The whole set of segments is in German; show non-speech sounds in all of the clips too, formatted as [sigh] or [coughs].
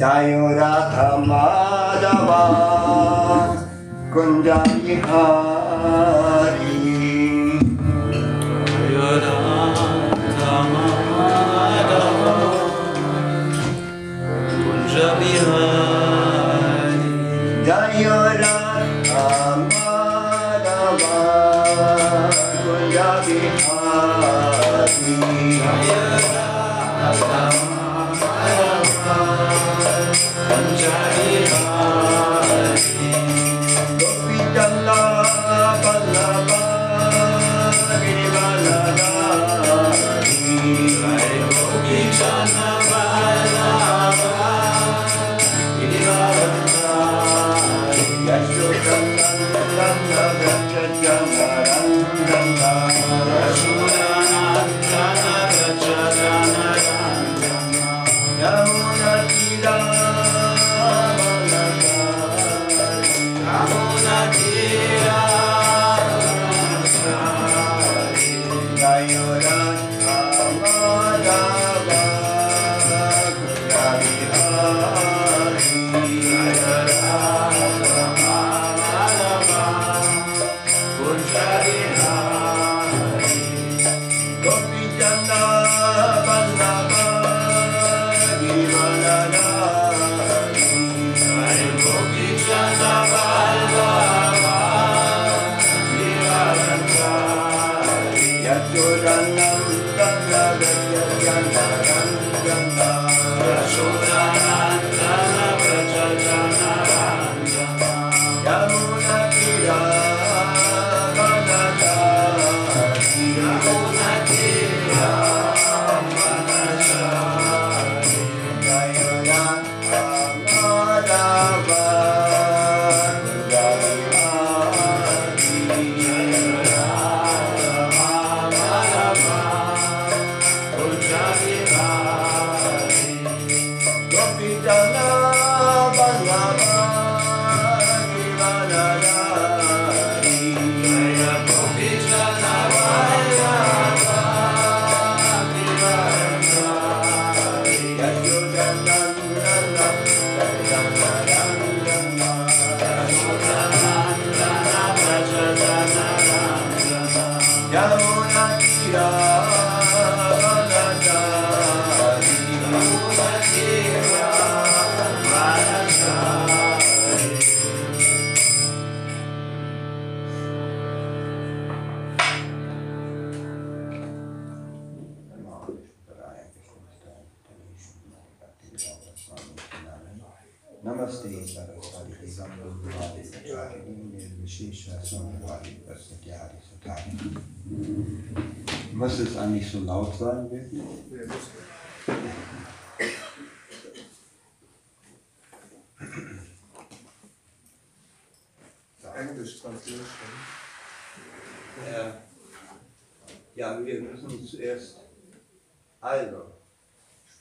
जायो राधा माधवा कुंजाई Uh...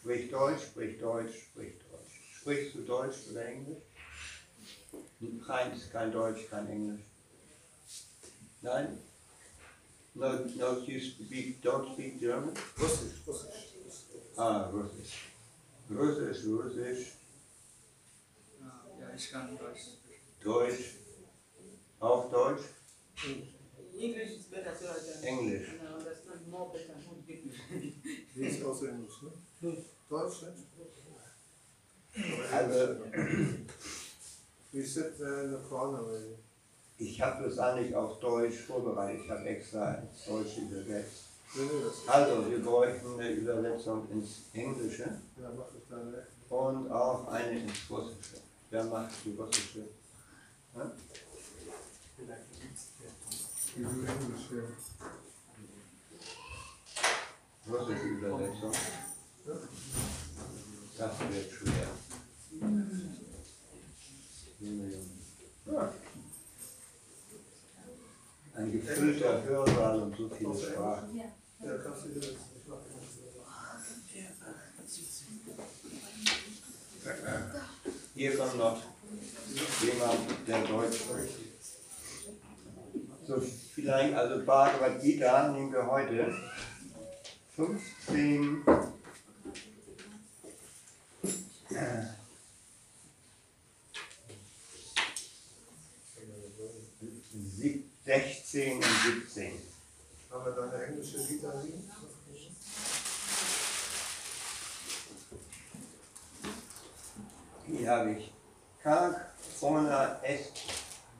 sprich Deutsch, sprich Deutsch, sprich Deutsch. Sprichst du Deutsch oder Englisch? Kein, kein Deutsch, kein Englisch. Nein? No, no, you speak, don't speak German? Russisch, Russisch. Ah, Russisch. Russisch, Russisch, Ja, ich kann Deutsch. Deutsch. Auch Deutsch? English is better so I can English. and I understand more better more deeply. Die ist aus Englisch, ne? Deutsch, ne? Also, We sit there in corner, maybe. ich habe das eigentlich auf Deutsch vorbereitet. Ich habe extra ins Deutsche übersetzt. Das Also, wir bräuchten eine Übersetzung ins Englische das weg. und auch eine ins Russische. Wer macht die Russische? Ja. Russische Übersetzung. Das wird schwer. Ein gefüllter Hörsaal und so viele Sprachen. Ja, kannst du dir das nicht machen. Hier kommt noch jemand, der Deutsch spricht. So, vielleicht, also Bhagavad Gita nehmen wir heute 15, äh, 16 und 17. Aber deine englische Lieder liegen? Hier habe ich Kark, Ona, Est.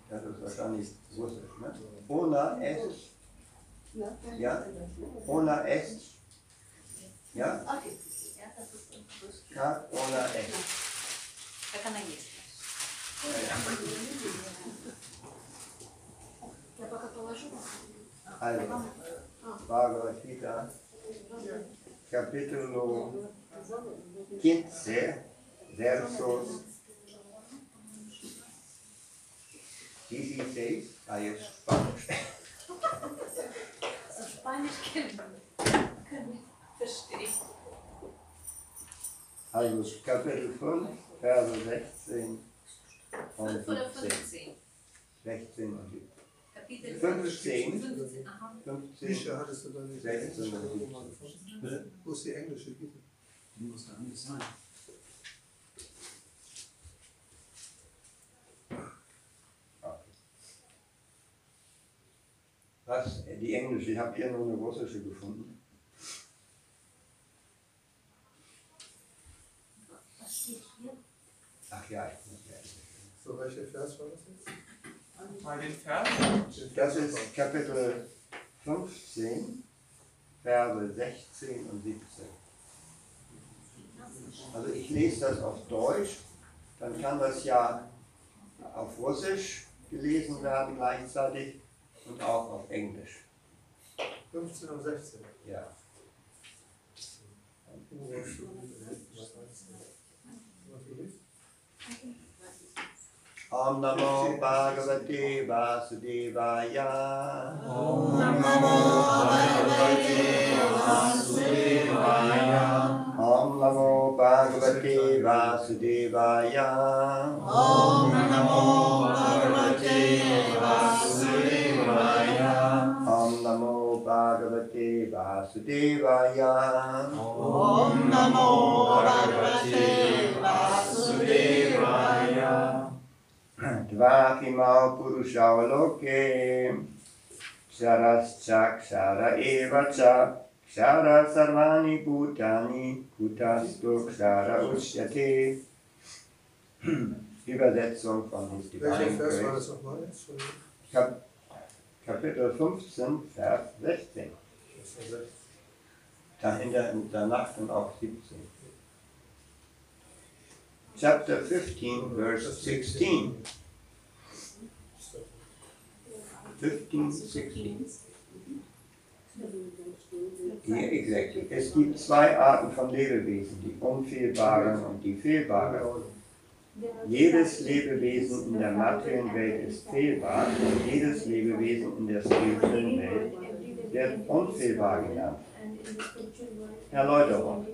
Das ist wahrscheinlich Russisch, ne? Ona, Est. Ja? Ona, Est. Ja? Okay. がオーナーで。書かないです。Aí, Bárbara fica capítulo 15, versos 16 a Espanhos. Os espanhos que? Querem. Festeiro. Also Kapitel 5, Verse 16 und 5 oder 17. 15? 16 und 17. Kapitel 15. 15. Aha. 15, Bücher hattest du da nicht? 16 und 17. Wo ist die englische Vita? Muss da anders sein. Was, die englische, habt ihr nur eine russische gefunden? Was steht hier? Ach ja. So, welcher Vers war das jetzt? Bei den Vers? Das ist Kapitel 15, Verse 16 und 17. Also ich lese das auf Deutsch, dann kann das ja auf Russisch gelesen werden gleichzeitig und auch auf Englisch. 15 und 16. Ja. ॐ नमो भगवते वासुदेवाय ॐ नमो वासुदेवाया वासुदेवाय ॐ नमो पावती वासुदेवाय ॐ नमो पार्वते वासुदेवाय ॐ Dvakimau Purushao Loke. Ksharascha Kshara Eva Cha. Kshara Sarvani Bhutani. Bhutastu Kshara Ushyate. [clears throat] Übersetzung von His Divine Vers war Grace. Kap Kapitel 15, Vers 16. Das war 16. Dahinter in danach dann auch 17. Chapter 15, verse 16. 15, 16. Hier, exactly. Es gibt zwei Arten von Lebewesen, die unfehlbaren und die fehlbaren. Jedes Lebewesen in der materiellen Welt ist fehlbar und jedes Lebewesen in der spirituellen Welt wird unfehlbar genannt. Erläuterung.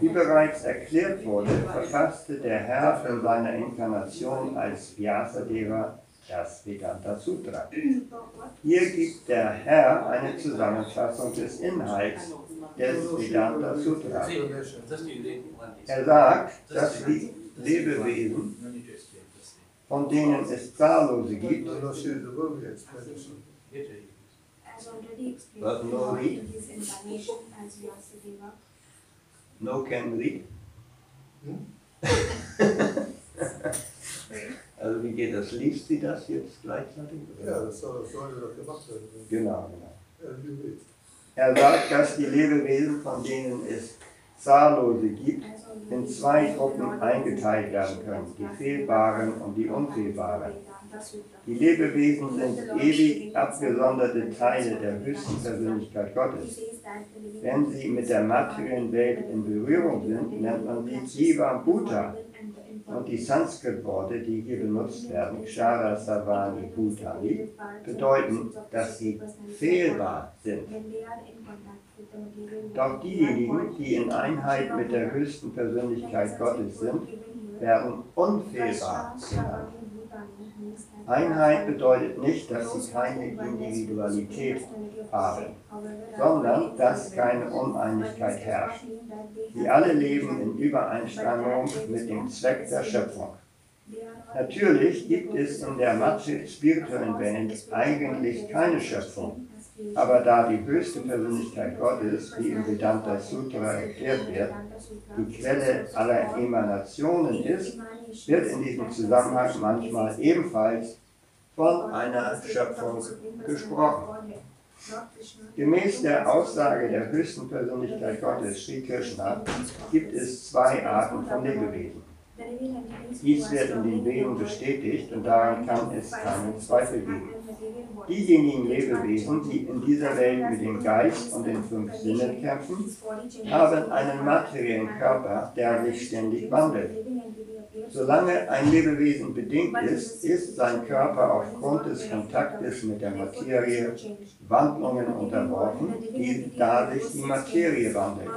Wie bereits erklärt wurde, verfasste der Herr in seiner Inkarnation als Vyasadeva das Vedanta Sutra. Hier gibt der Herr eine Zusammenfassung des Inhalts des Vedanta Sutra. Er sagt, dass die Lebewesen, von denen es zahllose gibt, No, no, But no God read. in his incarnation as Vyasadeva. no can read. Also wie geht das? Liest sie das jetzt gleichzeitig? Ja, das soll, das sollte doch gemacht werden. Genau, genau. Wild. Er sagt, dass die Lebewesen, von denen es zahllose gibt, in zwei Gruppen eingeteilt werden können, die fehlbaren und die unfehlbaren. Die Lebewesen sind ewig abgesonderte Teile der höchsten Persönlichkeit Gottes. Wenn sie mit der materiellen Welt in Berührung sind, nennt man sie Jiva Bhuta. Und die Sanskrit-Worte, die hier benutzt werden, Kshara Savani Bhutani, bedeuten, dass sie fehlbar sind. Doch diejenigen, die in Einheit mit der höchsten Persönlichkeit Gottes sind, werden unfehlbar genannt. Einheit bedeutet nicht, dass sie keine Individualität haben, sondern dass keine Uneinigkeit herrscht. Sie alle leben in Übereinstimmung mit dem Zweck der Schöpfung. Natürlich gibt es in der Mathe spirituellen Welt eigentlich keine Schöpfung. Aber da die höchste Persönlichkeit Gottes, wie im Vedanta Sutra erklärt wird, die Quelle aller Emanationen ist, wird in diesem Zusammenhang manchmal ebenfalls von einer Schöpfung gesprochen. Gemäß der Aussage der höchsten Persönlichkeit Gottes, Sri Krishna, gibt es zwei Arten von Lebewesen. Dies wird in den Veden bestätigt und daran kann es keinen Zweifel geben. Diejenigen Lebewesen, die in dieser Welt mit dem Geist und den fünf Sinnen kämpfen, haben einen materiellen Körper, der sich ständig wandelt. Solange ein Lebewesen bedingt ist, ist sein Körper aufgrund des Kontaktes mit der Materie Wandlungen unterworfen, die, da sich die Materie wandelt,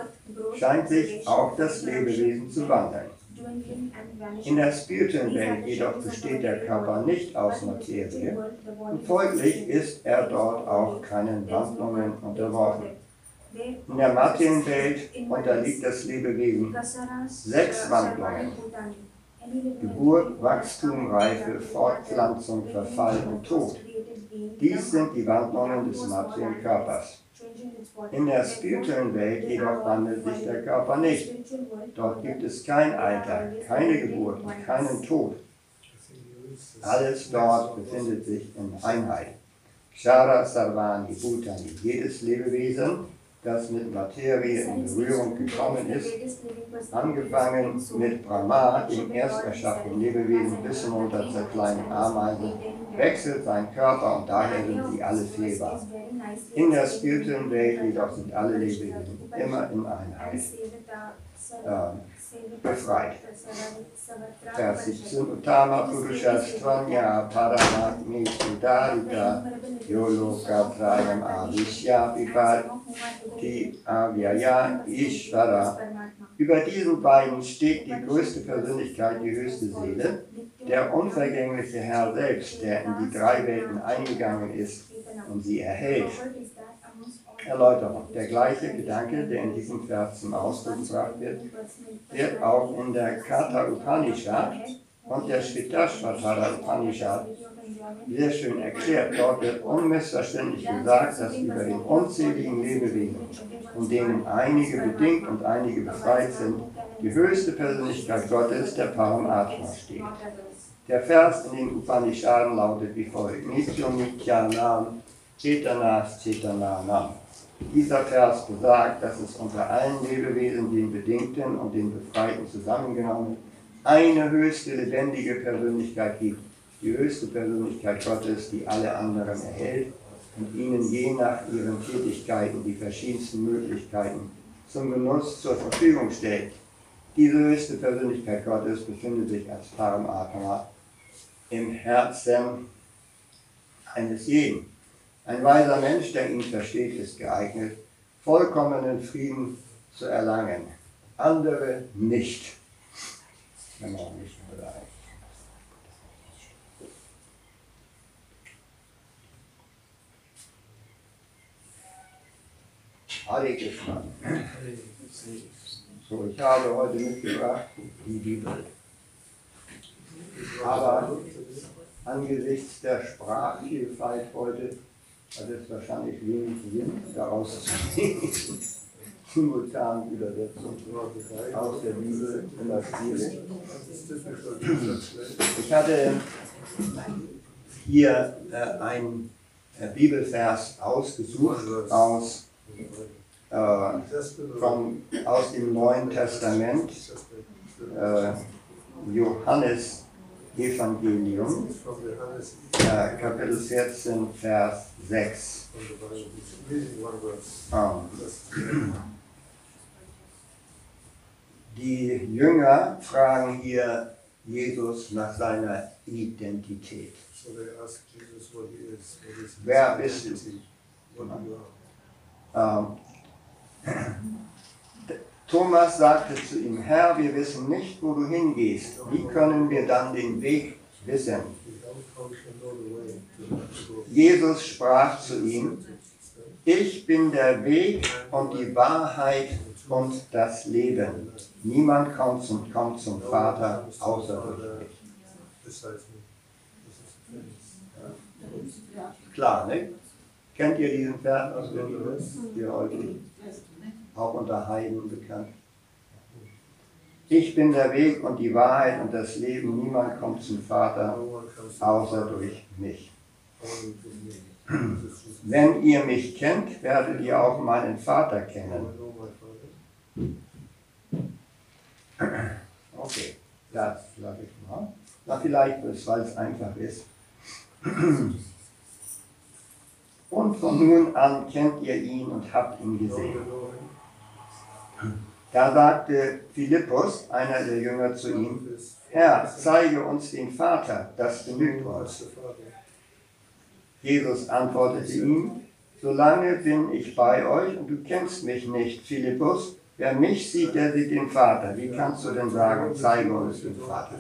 scheint sich auch das Lebewesen zu wandeln. In der spirituellen Welt jedoch besteht der Körper nicht aus Materie und folglich ist er dort auch keinen Wandlungen unterworfen. In der materiellen Welt unterliegt das Lebewesen sechs Wandlungen. Geburt, Wachstum, Reife, Fortpflanzung, Verfall und Tod. Dies sind die Wandlungen des materiellen Körpers. In der spirituellen Welt jedoch wandelt sich der Körper nicht. Dort gibt es kein Alter, keine Geburt und keinen Tod. Alles dort befindet sich in Einheit. Kshara Sarvani Bhutani. Jedes Lebewesen das mit Materie in Berührung gekommen ist, angefangen mit Brahma, dem erst erschaffenen Lebewesen, bis hinunter zur kleinen Ameise, wechselt sein Körper und daher sind sie alle fehlbar. In der spirituellen Welt jedoch sind alle Lebewesen immer in Einheit. Äh, befreit. 17. Uttama Purushastvanya Paramatmi Sudarita Yolokatrayam Avishya Vipati Avyaya Ishvara. Über diesen beiden steht die größte Persönlichkeit, die höchste Seele, der unvergängliche Herr selbst, der in die drei Welten eingegangen ist und sie erhält. Erläuterung. Der gleiche Gedanke, der in diesem Vers zum Ausdruck gebracht wird, wird auch in der Katha Upanishad und der Shvetashvatara Upanishad sehr schön erklärt. Dort wird unmissverständlich gesagt, dass über den unzähligen Lebewesen, von denen einige bedingt und einige befreit sind, die höchste Persönlichkeit Gottes, der Paramatma, steht. Der Vers in den Upanishaden lautet wie folgt: Nityo Nityanam Chetanas Chetananam. Dieser Vers besagt, dass es unter allen Lebewesen, den Bedingten und den Befreiten zusammengenommen, eine höchste lebendige Persönlichkeit gibt, die höchste Persönlichkeit Gottes, die alle anderen erhält und ihnen je nach ihren Tätigkeiten die verschiedensten Möglichkeiten zum Genuss zur Verfügung stellt. Diese höchste Persönlichkeit Gottes befindet sich als Paramatma im Herzen eines jeden. Ein weiser Mensch, der ihn versteht, ist geeignet, vollkommenen Frieden zu erlangen. Andere nicht. Wenn man nicht bereit. Hare Krishna. So, ich habe heute mitgebracht die Bibel. Aber angesichts der Sprachvielfalt heute hat es wahrscheinlich wenig Sinn, daraus zu. [laughs] Simultan Übersetzung aus der Bibel immer schwierig. Ich hatte hier äh, einen äh, Bibelvers ausgesucht aus, äh, von, aus dem Neuen Testament, äh, Johannes Evangelium, äh, Kapitel 14, Vers 6. Ähm, die Jünger fragen hier Jesus nach seiner Identität. Wer bist du? Ähm, Thomas sagte zu ihm, Herr, wir wissen nicht, wo du hingehst. Wie können wir dann den Weg wissen? Jesus sprach zu ihm, ich bin der Weg und die Wahrheit und das Leben. Niemand kommt zum, kommt zum Vater außer durch mich. famous. Klar, ne? Kennt ihr diesen Vers aus der Bibel? Hier häufig, auch unter Heiden bekannt. Ich bin der Weg und die Wahrheit und das Leben. Niemand kommt zum Vater außer durch mich. Wenn ihr mich kennt, werdet ihr auch meinen Vater kennen. Okay, das lasse ich mal. Na, vielleicht, weil es einfach ist. Und von nun an kennt ihr ihn und habt ihn gesehen. Da sagte Philippus, einer der Jünger, zu ihm, Herr, zeige uns den Vater, das genügt uns. Jesus antwortete ihm, solange bin ich bei euch und du kennst mich nicht, Philippus. Wer mich sieht, der sieht den Vater. Wie kannst du denn sagen, zeige uns den Vater?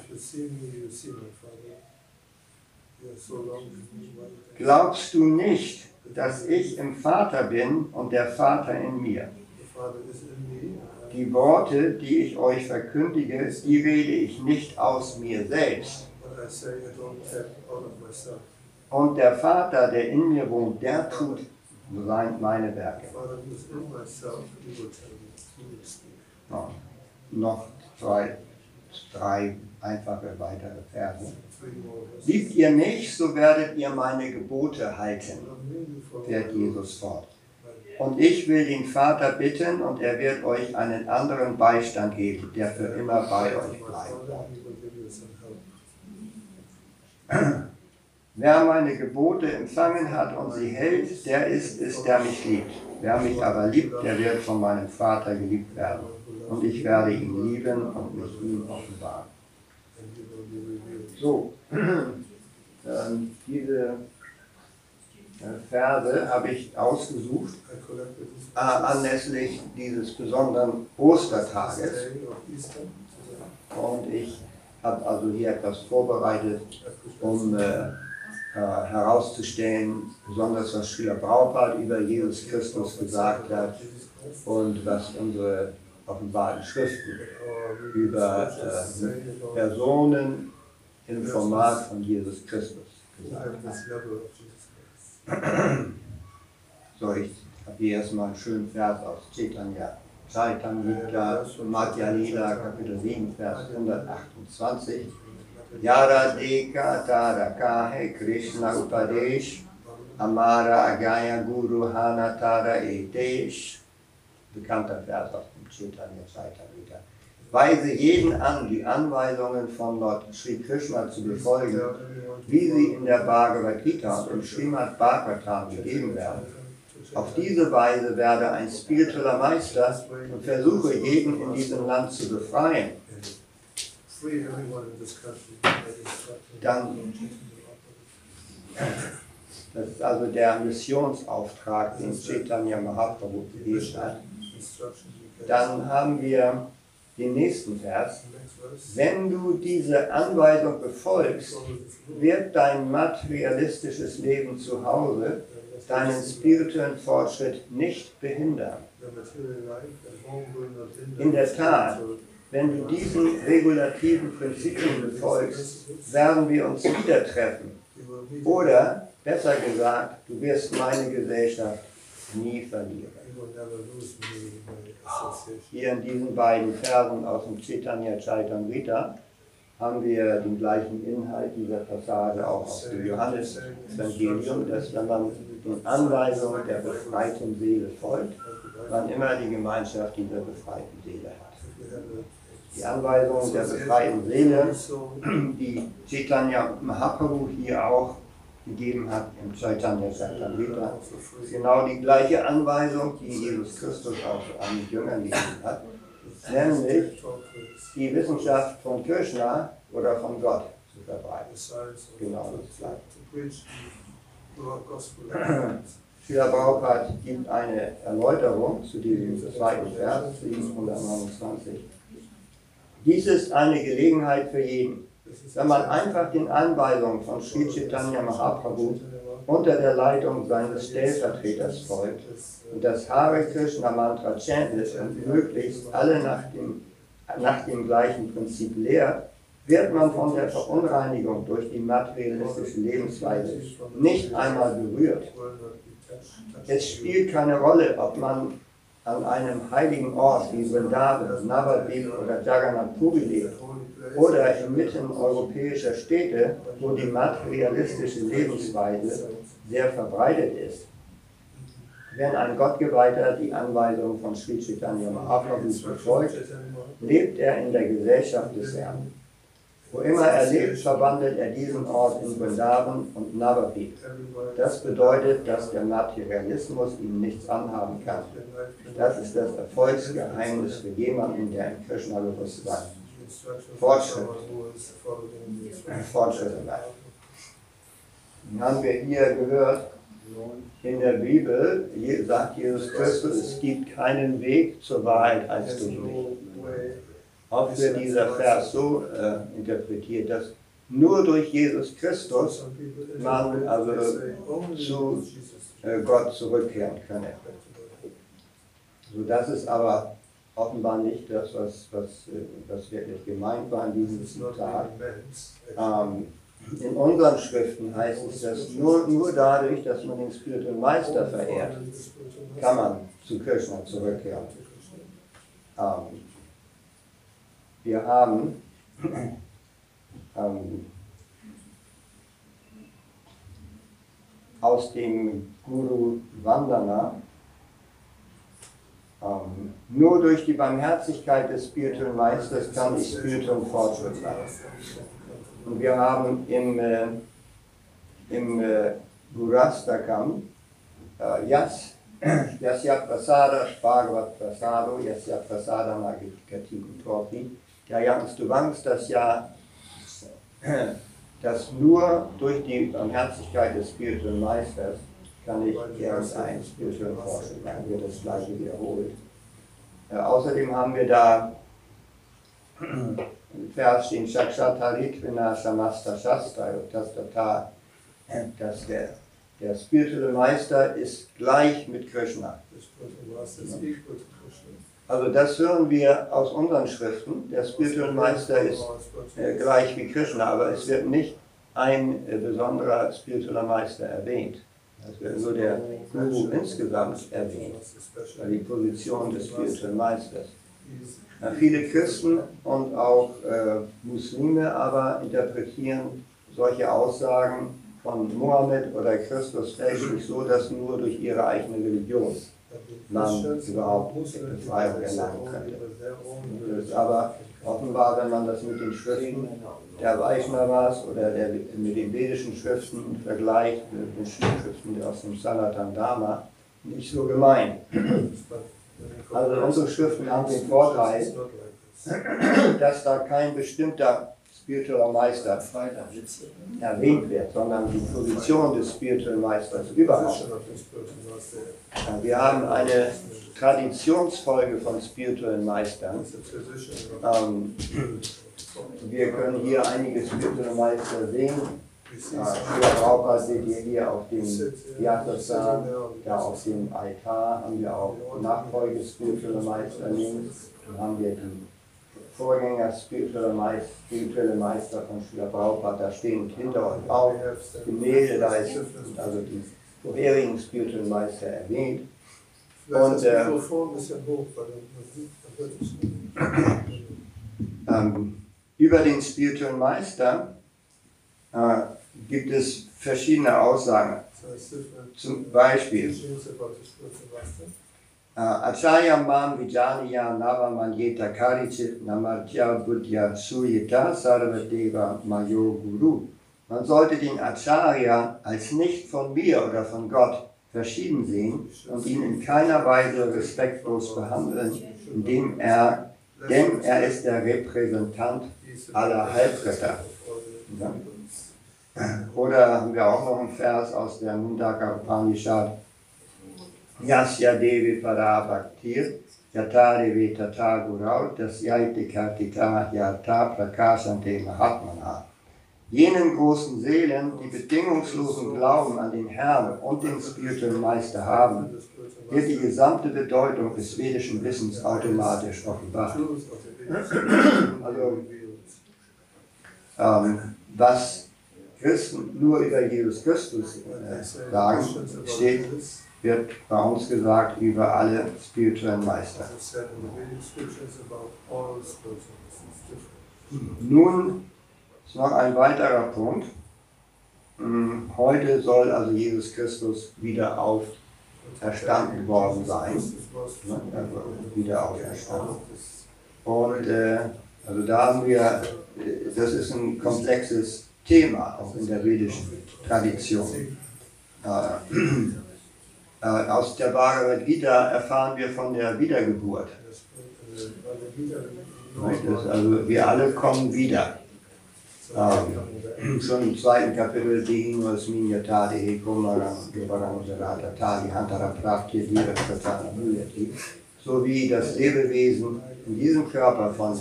Glaubst du nicht, dass ich im Vater bin und der Vater in mir? Die Worte, die ich euch verkündige, die rede ich nicht aus mir selbst. Und der Vater, der in mir wohnt, der tut meine Werke. Ja, noch zwei, drei einfache weitere Verse. Liebt ihr mich, so werdet ihr meine Gebote halten, fährt Jesus fort. Und ich will den Vater bitten, und er wird euch einen anderen Beistand geben, der für immer bei euch bleibt. Wer meine Gebote empfangen hat und sie hält, der ist es, der mich liebt. Wer mich aber liebt, der wird von meinem Vater geliebt werden. Und ich werde ihn lieben und mich ihm offenbaren. So, [clears throat] ähm, diese äh, Verse habe ich ausgesucht äh, anlässlich dieses besonderen Ostertages. Und ich habe also hier etwas vorbereitet, um äh, herauszustellen, besonders was Schüler Braupart über Jesus Christus gesagt hat und was unsere offenbarten Schriften über äh, Personen im Format von Jesus Christus gesagt haben. [clears throat] So, ich habe hier erstmal einen schönen Vers aus Chaitanya. Chaitamrita, Madhya Kapitel 7, Vers 128. Yara Deka Tara Kahe Krishna Upadesh Amara Agaya Guru Hana Tara Etesh. Bekannter Vers aus dem Chaitanya Chaitamrita. Weise jeden an, die Anweisungen von Lord Sri Krishna zu befolgen, wie sie in der Bhagavad Gita und im Srimad Bhagavatam gegeben werden. Auf diese Weise werde ein spiritueller Meister und versuche jeden in diesem Land zu befreien. Free everyone in this country. that is suffering. Dann- Das ist also der Missionsauftrag, den Chaitanya Mahaprabhu gegeben hat. Dann haben wir den nächsten Vers. Wenn du diese Anweisung befolgst, wird dein materialistisches Leben zu Hause deinen spirituellen Fortschritt nicht behindern. In der Tat. Wenn du diesen regulativen Prinzipien befolgst, werden wir uns wieder treffen. Oder, besser gesagt, du wirst meine Gesellschaft nie verlieren. Hier in diesen beiden Versen aus dem Chaitanya Chaitamrita haben wir den gleichen Inhalt dieser Passage auch aus dem Johannes-Evangelium, dass wenn man den Anweisungen der befreiten Seele folgt, man immer die Gemeinschaft dieser befreiten Seele hat. Die Anweisungen der befreiten Seele, die Chaitanya Mahaprabhu hier auch gegeben hat im Chaitanya Chaitamrita, ist genau die gleiche Anweisung, die Jesus Christus auch an die Jüngern gegeben hat, nämlich die Wissenschaft von Krishna oder von Gott zu verbreiten. Genau das Gleiche. Schüler Prabhupada gibt eine Erläuterung zu diesem zweiten Vers, 729. Dies ist eine Gelegenheit für jeden. Wenn man einfach den Anweisungen von Sri Chaitanya Mahaprabhu unter der Leitung seines Stellvertreters folgt und das Hare Krishna Mantra chantet und möglichst alle nach dem, nach dem gleichen Prinzip lehrt, Wird man von der Verunreinigung durch die materialistische Lebensweise nicht einmal berührt, es spielt keine Rolle, ob man an einem heiligen Ort wie Vrindavan, Navadvip oder Jagannath Puri lebt oder inmitten europäischer Städte, wo die materialistische Lebensweise sehr verbreitet ist. Wenn ein Gottgeweihter die Anweisung von Sri Chaitanya Mahaprabhu befolgt, lebt er in der Gesellschaft des Herrn. Wo immer er lebt, verwandelt er diesen Ort in Vrindavan und Navadvip. Das bedeutet, dass der Materialismus ihm nichts anhaben kann. Das ist das Erfolgsgeheimnis für jemanden, der in Krishna-Bewusstsein Fortschritt. Fortschritte macht. Dann haben wir hier gehört, in der Bibel sagt Jesus Christus, es gibt keinen Weg zur Wahrheit als durch mich. Auch wird dieser Vers so äh, interpretiert, dass nur durch Jesus Christus man also zu äh, Gott zurückkehren könne. So, das ist aber offenbar nicht das, was, was, äh, was wirklich gemeint war in diesem Zitat. Ähm, in unseren Schriften heißt es, dass nur, nur dadurch, dass man den spirituellen Meister verehrt, kann man zu Krishna zurückkehren. Ähm, wir haben ähm, aus dem Guru Vandana ähm, nur durch die Barmherzigkeit des spirituellen Meisters kann ich spirituellen Fortschritt machen. Und wir haben im, äh, im äh, Gurastakam äh, Yas, Yasya Prasada Bhagavat Prasado, Yasya Prasada Magikati Kutopi, Jayans Duvans, das ja dass nur durch die Barmherzigkeit des spirituellen Meisters kann ich irgendein spirituellen Fortschritt machen, wird das gleiche wiederholt. Äh, außerdem haben wir da im Vers stehen Shakshataritvina Samasta Shastra Tastata, dass der, der spirituelle Meister ist gleich mit Krishna. Also das hören wir aus unseren Schriften. Der spirituelle Meister ist äh, gleich wie Krishna, aber es wird nicht ein äh, besonderer spiritueller Meister erwähnt. Es wird nur der Guru insgesamt erwähnt, weil die Position des spirituellen Meisters. Ja, viele Christen und auch äh, Muslime aber interpretieren solche Aussagen von Mohammed oder Christus fälschlich so, dass nur durch ihre eigene Religion man überhaupt Befreiung erlangen könnte. Aber offenbar, wenn man das mit den Schriften der Vaishnavas oder der, mit den vedischen Schriften vergleicht, mit den Schriften aus dem Sanatan Dharma, nicht so gemeint. Also unsere Schriften haben den Vorteil, dass da kein bestimmter spiritueller Meister erwähnt wird, sondern die Position des spirituellen Meisters überhaupt. Wir haben eine Traditionsfolge von spirituellen Meistern. Ähm, wir können hier einige spirituelle Meister sehen. Äh, Schüler Braucher seht ihr hier auf dem Yatasa, da auf dem Altar haben wir auch Nachfolge spirituelle Meister links. Dann haben wir die Vorgänger spirituelle Meister, spirituelle Meister von Schüler Braucher, da stehen hinter uns auch Gemälde, da ist also die vorherigen spirituellen Meister erwähnt. Und äh. Ähm, über den spirituellen Meister äh, gibt es verschiedene Aussagen. Zum Beispiel, Acharya Mam Vijaniya Navamanyeta Karichit Namartya Buddhya Suyita Sarvadeva Mayo Guru. Man sollte den Acharya als nicht von mir oder von Gott verschieden sehen und ihn in keiner Weise respektlos behandeln, indem er, denn er ist der Repräsentant aller Heilsgötter. Ja. Oder haben wir auch noch einen Vers aus der Mundaka Upanishad. Yasya Devi Parabhaktir Yata Devi Tata Gurau Tasyaiti Kartika Yata Prakashante Mahatmana. Jenen großen Seelen, die bedingungslosen Glauben an den Herrn und den spirituellen Meister haben, wird die gesamte Bedeutung des vedischen Wissens automatisch offenbart. Also ähm, was Christen nur über Jesus Christus äh, sagen, steht, wird bei uns gesagt über alle spirituellen Meister. Nun ist noch ein weiterer Punkt. Hm, Heute soll also Jesus Christus wieder auferstanden worden sein. Also wieder auferstanden. Und äh, also da haben wir, äh, das ist ein komplexes Thema, auch in der vedischen Tradition. Äh, aus der Bhagavad Gita erfahren wir von der Wiedergeburt. Also wir alle kommen wieder. Schon im zweiten Kapitel, Dihinus Minyatadi Hekumarang Vivarang Sarata Tali Hantara Prakti Dira Pratana Muyati. So wie das Lebewesen in diesem Körper von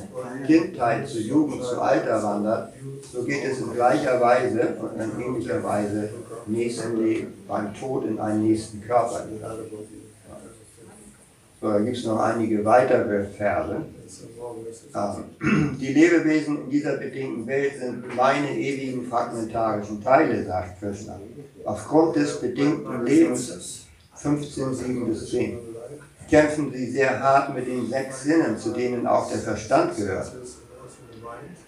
Kindheit zu Jugend zu Alter wandert, so geht es in gleicher Weise und in ähnlicher Weise nächsten Leben, beim Tod in einen nächsten Körper. So, da gibt es noch einige weitere Verse. Ähm, [clears throat] Die Lebewesen in dieser bedingten Welt sind meine ewigen fragmentarischen Teile, sagt Krishna. Aufgrund des bedingten Lebens, 15, 7 bis 10, kämpfen sie sehr hart mit den sechs Sinnen, zu denen auch der Verstand gehört.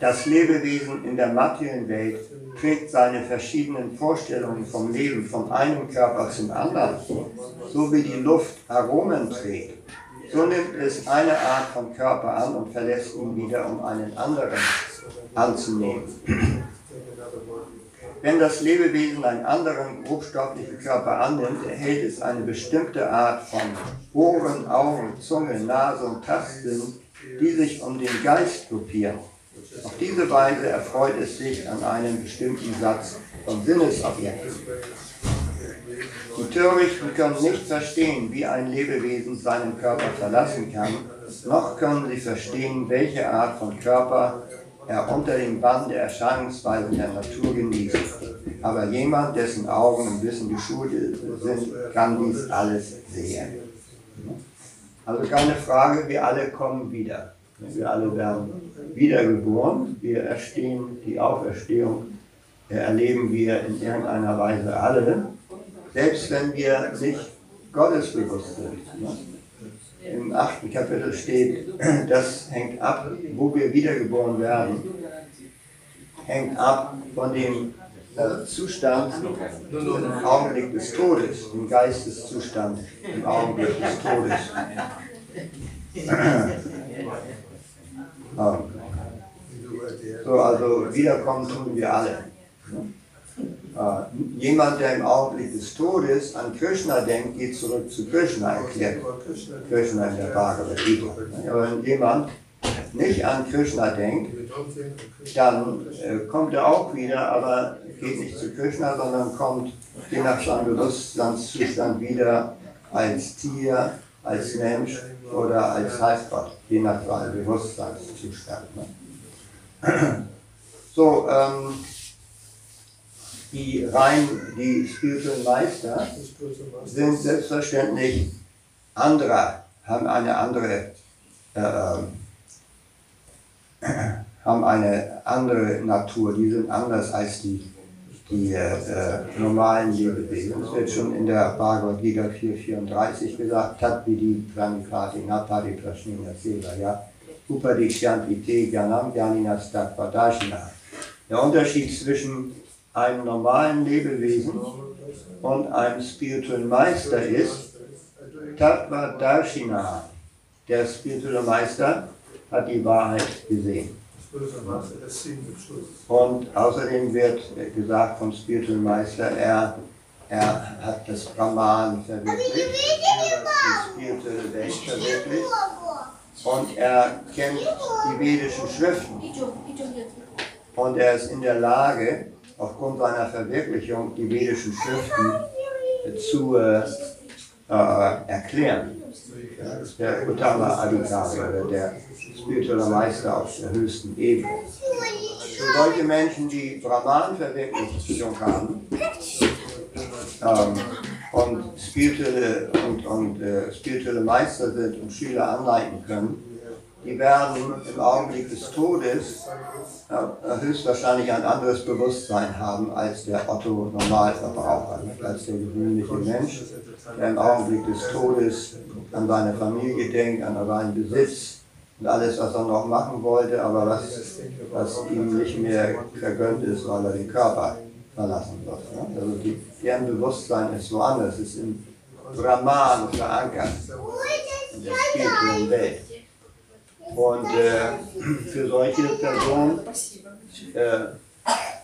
Das Lebewesen in der materiellen Welt trägt seine verschiedenen Vorstellungen vom Leben von einem Körper zum anderen, so wie die Luft Aromen trägt. So nimmt es eine Art von Körper an und verlässt ihn wieder, um einen anderen anzunehmen. Wenn das Lebewesen einen anderen grobstofflichen Körper annimmt, erhält es eine bestimmte Art von Ohren, Augen, Zunge, Nase und Tastsinn, die sich um den Geist gruppieren. Auf diese Weise erfreut es sich an einem bestimmten Satz von Sinnesobjekten. Die Törichten können nicht verstehen, wie ein Lebewesen seinen Körper verlassen kann, noch können sie verstehen, welche Art von Körper er unter dem Bann der Erscheinungsweisen der Natur genießt. Aber jemand, dessen Augen im Wissen geschult sind, kann dies alles sehen. Also keine Frage, wir alle kommen wieder. Wir alle werden wiedergeboren, wir erstehen die Auferstehung, erleben wir in irgendeiner Weise alle, selbst wenn wir nicht gottesbewusst sind. Ne? Im achten Kapitel steht, [clears throat] das hängt ab, wo wir wiedergeboren werden, hängt ab von dem äh, Zustand im Augenblick des Todes, dem Geisteszustand im Augenblick des Todes. [clears throat] Ähm, So, also wiederkommen tun wir alle. Äh, jemand, der im Augenblick des Todes an Krishna denkt, geht zurück zu Krishna, erklärt Krishna in der Bhagavad Gita. Aber wenn jemand nicht an Krishna denkt, dann äh, kommt er auch wieder, aber geht nicht zu Krishna, sondern kommt je nach seinem Bewusstseinszustand wieder als Tier, als Mensch oder als Halbgott, je nach Bewusstseinszustand. Ne? So, ähm, die rein, die spirituellen Meister sind selbstverständlich anderer, haben eine andere, äh, [clears throat] haben eine andere Natur, die sind anders als die, die äh, normalen Lebewesen. Es wird schon in der Bhagavad Gita 4.34 gesagt, Tatvidi Pranikati Napari Prashnina Seva, ja. Upadishyanti Te Gyanam Gyaninas Tatvadashina. Der Unterschied zwischen einem normalen Lebewesen und einem spirituellen Meister ist, Tattva Darshina. Der spirituelle Meister hat die Wahrheit gesehen. Und außerdem wird gesagt vom spirituellen Meister, er, er hat das Brahman verwirklicht, die spirituelle Welt verwirklicht. und er kennt die vedischen Schriften. Und er ist in der Lage, aufgrund seiner Verwirklichung die vedischen Schriften zu äh, äh, erklären. Der Uttama Adhikari oder der spirituelle Meister auf der höchsten Ebene. Für solche Menschen, die Brahman-Verwirklichung haben ähm, und spirituelle, und, und, äh, spirituelle Meister sind und Schüler anleiten können, die werden im Augenblick des Todes äh, höchstwahrscheinlich ein anderes Bewusstsein haben als der Otto Normalverbraucher, als der gewöhnliche Mensch, im Augenblick des Todes an seine Familie denkt, an seinen Besitz und alles, was er noch machen wollte, aber was, was ihm nicht mehr vergönnt ist, weil er den Körper verlassen wird. Ne? Also die, deren Bewusstsein ist woanders, ist im Brahman verankert, in der Welt. Und äh, für solche Personen äh,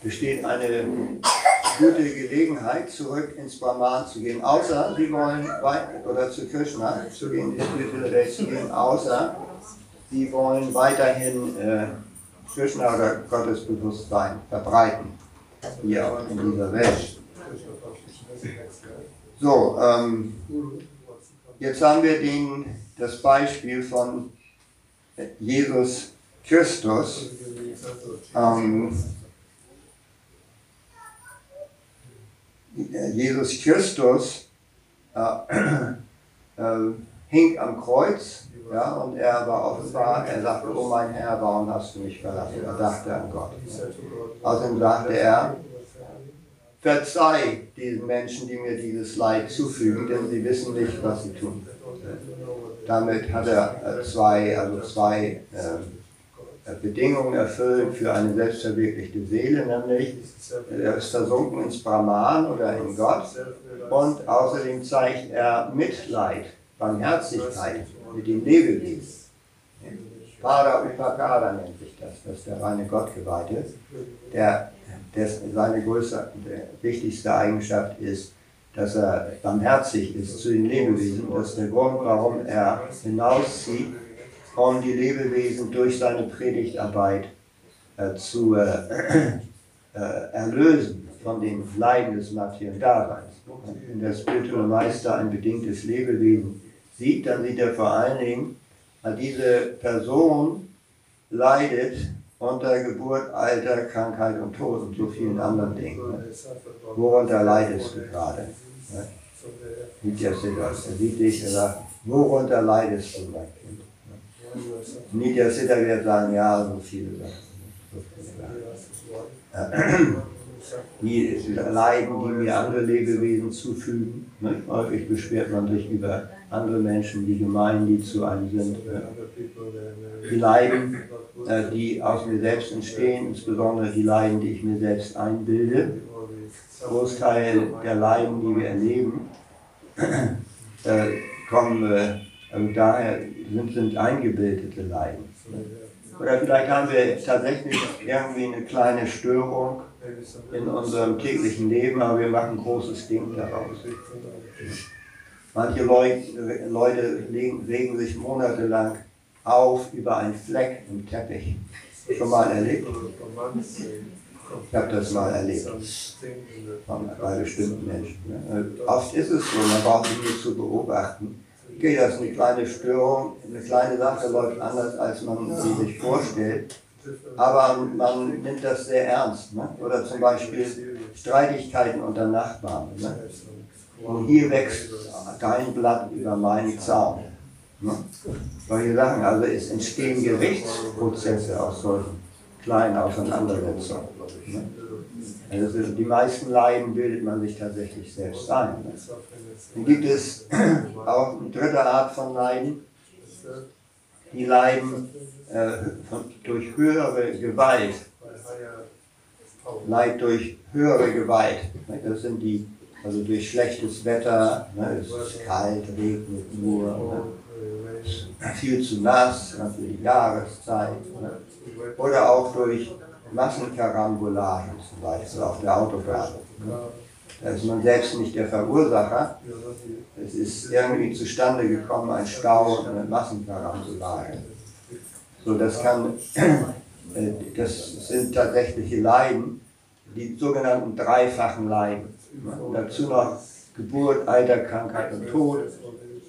besteht eine gute Gelegenheit, zurück ins Brahman zu gehen, außer sie wollen weit, oder zu Krishna zu gehen, zu gehen, außer sie wollen weiterhin äh, Krishna oder Gottesbewusstsein verbreiten, hier in dieser Welt. So, ähm, jetzt haben wir den, das Beispiel von Jesus Christus. Ähm, Jesus Christus äh, äh, hing am Kreuz ja, und er war offenbar, er sagte, oh mein Herr, warum hast du mich verlassen? Er dachte an Gott. Außerdem sagte er, verzeih diesen Menschen, die mir dieses Leid zufügen, denn sie wissen nicht, was sie tun. Damit hat er zwei, also zwei äh, Bedingungen erfüllt für eine selbstverwirklichte Seele, nämlich er ist versunken ins Brahman oder in Gott und außerdem zeigt er Mitleid, Barmherzigkeit mit dem Lebewesen. Para Upakara nennt sich das, das ist der reine Gottgeweihte, der, der seine größte, wichtigste Eigenschaft ist, dass er barmherzig ist zu den Lebewesen. Das ist der Grund, warum er hinauszieht, um die Lebewesen durch seine Predigtarbeit äh, zu äh, äh, erlösen von den Leiden des materiellen Daseins. Wenn der spirituelle Meister ein bedingtes Lebewesen sieht, dann sieht er vor allen Dingen, diese Person leidet unter Geburt, Alter, Krankheit und Tod und so vielen anderen Dingen. Worunter leidest du gerade? Ne? Nitya Siddha, er sieht dich, er sagt, worunter leidest du, mein Kind? Nitya Siddha wird sagen, ja, so viele Sachen. Die Leiden, die mir andere Lebewesen zufügen. Ne? Häufig beschwert man sich über andere Menschen, die gemein, die zu einem sind. Die Leiden, äh, die aus mir selbst entstehen, insbesondere die Leiden, die ich mir selbst einbilde. Großteil der Leiden, die wir erleben, äh, kommen, äh, also daher sind, sind eingebildete Leiden. Oder vielleicht haben wir tatsächlich irgendwie eine kleine Störung in unserem täglichen Leben, aber wir machen ein großes Ding daraus. Manche Leute, legen, sich monatelang auf über einen Fleck im Teppich. Schon mal erlebt? Ich habe das mal erlebt. Bei bestimmten Menschen. Ne? Oft ist es so, man braucht sich nur zu beobachten. Okay, das ist eine kleine Störung, eine kleine Sache läuft anders, als man sie sich vorstellt. Aber man nimmt das sehr ernst. Ne? Oder zum Beispiel Streitigkeiten unter Nachbarn. Ne? Und hier wächst dein Blatt über meinen Zaun. Ne? Solche Sachen. Also es entstehen Gerichtsprozesse aus solchen kleinen Auseinandersetzungen. Ne? Also die meisten Leiden bildet man sich tatsächlich selbst ein. Ne? Dann gibt es [clears throat] auch eine dritte Art von Leiden. Die leiden äh, von, durch höhere Gewalt. Leid durch höhere Gewalt. Ne? Das sind die, also durch schlechtes Wetter, ne? es ist kalt, regnet nur, ne? viel zu nass für die Jahreszeit. Ne? Oder auch durch Massenkarambolagen zum Beispiel auf der Autobahn. Da ist man selbst nicht der Verursacher. Es ist irgendwie zustande gekommen, ein Stau und eine Massenkarambolage. So, das kann, das sind tatsächliche Leiden, die sogenannten dreifachen Leiden. Dazu noch Geburt, Alter, Krankheit und Tod.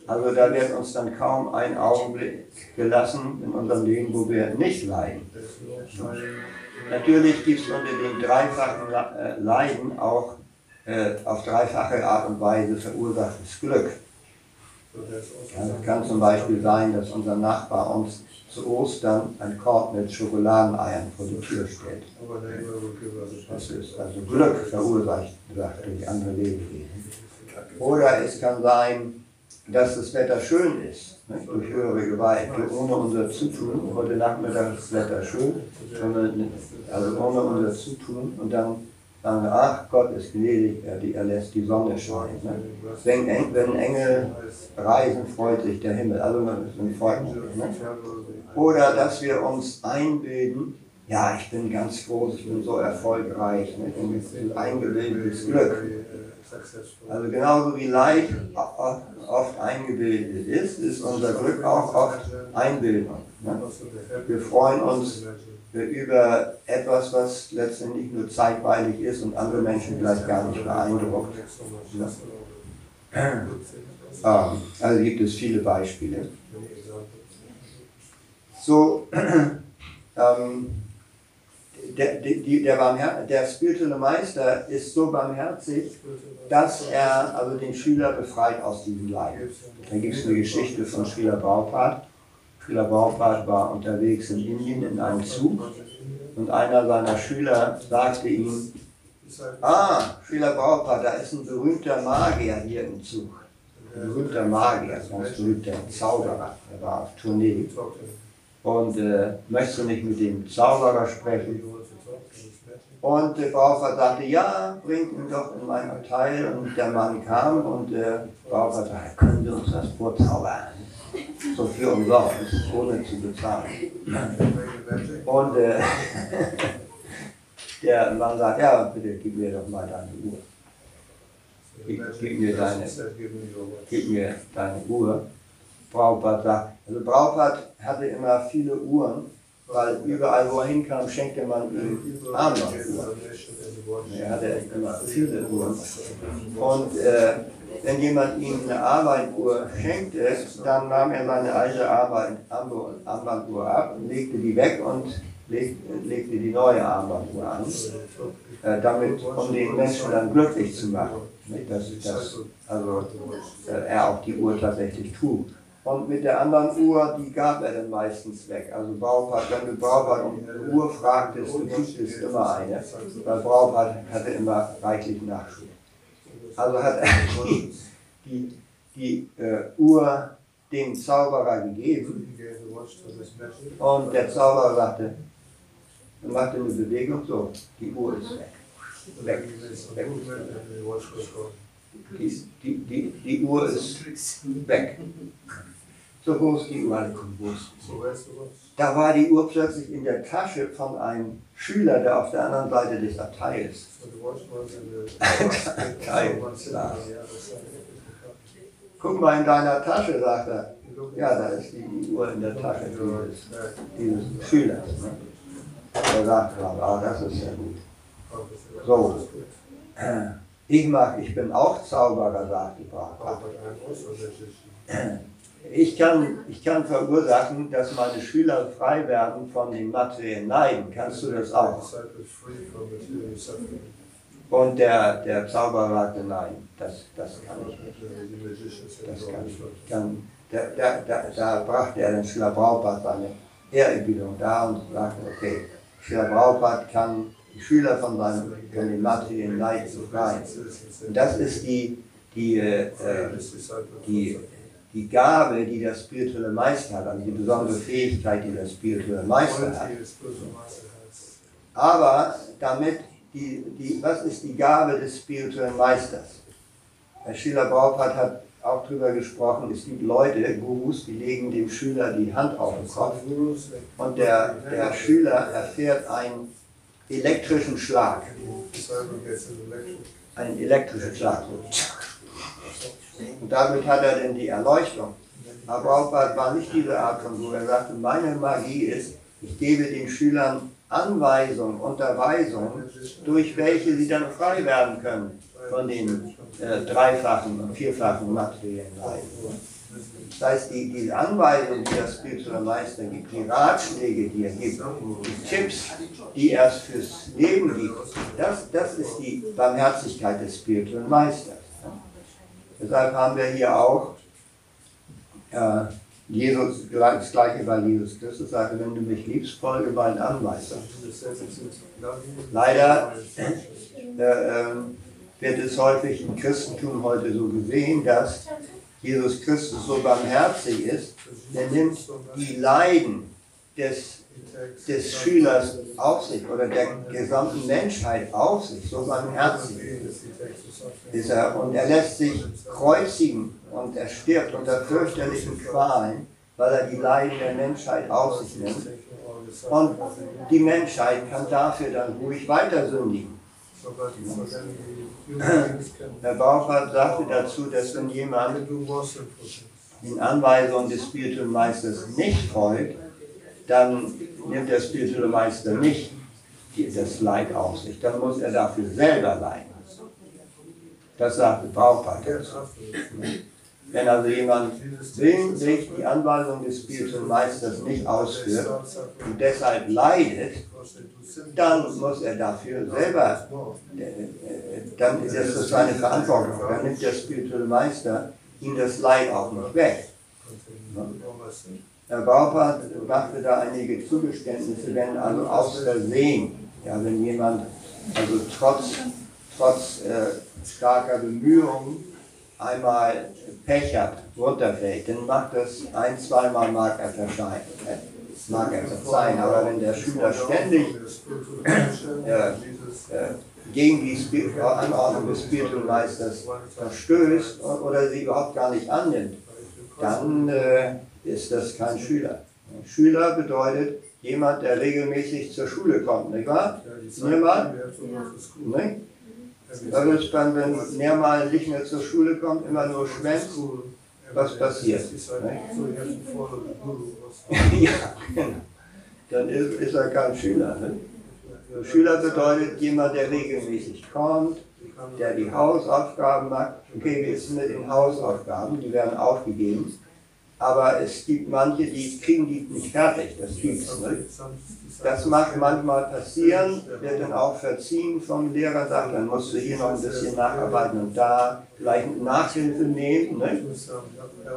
Also da wird uns dann kaum ein Augenblick gelassen in unserem Leben, wo wir nicht leiden. Natürlich gibt es unter den dreifachen Leiden auch äh, auf dreifache Art und Weise verursachtes Glück. Some- es kann zum Beispiel sein, dass unser Nachbar uns zu Ostern einen Korb mit Schokoladeneiern vor die Tür stellt. Das ist also Glück verursacht durch andere Lebewesen. Oder es kann sein, dass das Wetter schön ist, ne? durch höhere Gewalt, ohne unser Zutun. Heute Nachmittag ist das Wetter schön, sondern, also ohne unser Zutun. Und dann sagen wir, ach Gott ist gnädig, er, lässt die Sonne scheinen. Ne? Wenn, wenn Engel reisen, freut sich der Himmel. Also man ist ein Freund. Ne? Oder dass wir uns einbilden, ja, ich bin ganz groß, ich bin so erfolgreich, ne? Ist eingebildetes Glück. Also genauso wie Leid oft eingebildet ist, ist unser Glück auch oft Einbildung. Ne? Wir freuen uns über etwas, was letztendlich nur zeitweilig ist und andere Menschen vielleicht gar nicht beeindruckt. Ähm, [clears throat] also gibt es viele Beispiele. So, [clears throat] ähm, der, die, der, Barmher der spirituelle Meister ist so barmherzig, dass er also den Schüler befreit aus diesem Leid. Da gibt es eine Geschichte von Srila Prabhupada. Srila Prabhupada war unterwegs in Indien in einem Zug und einer seiner Schüler sagte ihm, ah, Srila Prabhupada, da ist ein berühmter Magier hier im Zug. Ein berühmter Magier, ein berühmter Zauberer. Er war auf Tournee. Und äh, möchtest du nicht mit dem Zauberer sprechen? Und der Bauer sagte, ja, bringt ihn doch in mein Abteil. Und der Mann kam und der Bauer sagte, können Sie uns das vorzaubern? So für umsonst, ohne zu bezahlen. Und äh, [laughs] der Mann sagt, ja, bitte gib mir doch mal deine Uhr. Gib mir deine Uhr. Prabhupada sagt, also Prabhupada hatte immer viele Uhren, weil überall, wo er hinkam, schenkte man ihm Armbanduhren. Er hatte immer viele Uhren. Und äh, wenn jemand ihm eine Arbeituhr schenkte, dann nahm er seine alte Armbanduhr ab, legte die weg und leg, legte die neue Armbanduhr an, äh, damit, um den Menschen dann glücklich zu machen. Nicht, dass, dass also, äh, er auch die Uhr tatsächlich tut. Und mit der anderen Uhr, die gab er dann meistens weg. Also Braupart, wenn du Braupart um eine Uhr fragtest, du kriegtest immer eine. Weil Braupart hatte immer reichlich Nachschub. Also hat er [laughs] die, die, die äh, Uhr dem Zauberer gegeben. Und der Zauberer sagte, er machte eine Bewegung, so, die Uhr ist weg. Weg, weg. Die, die, die, die Uhr ist weg. So ist die Uhr? Alle ist die? Da war die Uhr plötzlich in der Tasche von einem Schüler, der auf der anderen Seite des Abteils. [laughs] Guck mal in deiner Tasche, sagt er. Ja, da ist die, Uhr in der Tasche dieses, dieses Schülers. Ne? Er sagt, ah, das ist ja gut. So. Ich mag, ich bin auch Zauberer, sagt die Prabhupada. [clears throat] Ich kann, ich kann verursachen, dass meine Schüler frei werden von den materiellen Leiden. Kannst du das auch? Und der, der Zauberer sagte, nein, das, das kann ich nicht. Das kann ich nicht. Kann, da, da, da, da brachte er den Schüler Braupart seine Ehrerbietung da und sagte, okay, Schüler Braupart kann die Schüler von, seinem, den materiellen Leiden befreien. Und das ist die, die, äh, die, die Gabe, die der spirituelle Meister hat, also die besondere Fähigkeit, die der spirituelle Meister hat. Aber damit, die, die, was ist die Gabe des spirituellen Meisters? Herr Schiller Baupart hat auch darüber gesprochen, es gibt Leute, Gurus, die legen dem Schüler die Hand auf den Kopf und der, der Schüler erfährt einen elektrischen Schlag. Einen elektrischen Schlag. Und damit hat er denn die Erleuchtung. Aber Prabhupada war nicht diese Art von Guru. Er sagte, meine Magie ist, ich gebe den Schülern Anweisungen, Unterweisungen, durch welche sie dann frei werden können von den äh, dreifachen und vierfachen materiellen Leiden. Das heißt, die, die Anweisungen, die der spirituelle Meister gibt, die Ratschläge, die er gibt, die Tipps, die er fürs Leben gibt, das, das ist die Barmherzigkeit des spirituellen Meisters. Deshalb haben wir hier auch äh, Jesus, das gleiche bei Jesus Christus sagte, wenn du mich liebst, folge meinen Anweisungen. Leider äh, ähm, wird es häufig im Christentum heute so gesehen, dass Jesus Christus so barmherzig ist, der nimmt die Leiden des, des Schülers auf sich oder der gesamten Menschheit auf sich, so barmherzig ist er. Und er lässt sich kreuzigen und er stirbt unter fürchterlichen Qualen, weil er die Leiden der Menschheit auf sich nimmt. Und die Menschheit kann dafür dann ruhig weiter sündigen. Herr Bauchert sagte dazu, dass wenn jemand den Anweisungen des Spiritual Meisters nicht folgt, dann nimmt der Spiritual Meister nicht das Leid auf sich. Dann muss er dafür selber leiden. Das sagte Prabhupada. Wenn also jemand willentlich die Anweisungen des Spiritual Meisters nicht ausführt und deshalb leidet, dann muss er dafür selber, äh, dann ist das seine Verantwortung. Dann nimmt der Spiritual Meister ihm das Leid auch nicht weg. Herr Baupart machte da einige Zugeständnisse, wenn also aus Versehen, ja, wenn jemand also trotz, trotz äh, starker Bemühungen einmal Pech hat, runterfällt, dann macht das ein, zweimal mag er verzeihen. Äh, mag er verzeihen, aber wenn der Schüler ständig äh, gegen die Spi- Anordnung des Spiritual Meisters verstößt oder sie überhaupt gar nicht annimmt, dann äh, ist das kein Schüler. Schüler bedeutet jemand, der regelmäßig zur Schule kommt, nicht wahr? Nicht? Da wird dann, wenn Mehrmal nicht mehr zur Schule kommt, immer nur schwänzt. Was [laughs] passiert? ja, genau. Dann ist, ist er kein Schüler. Ne? Schüler bedeutet jemand, der regelmäßig kommt, der die Hausaufgaben macht. Okay, wie ist es mit den Hausaufgaben? Die werden aufgegeben. Aber es gibt manche, die kriegen die nicht fertig. Das gibt's nicht. Das mag manchmal passieren, wird dann auch verziehen vom Lehrer, sagt, dann musst du hier noch ein bisschen nacharbeiten und da vielleicht Nachhilfe nehmen. Ne?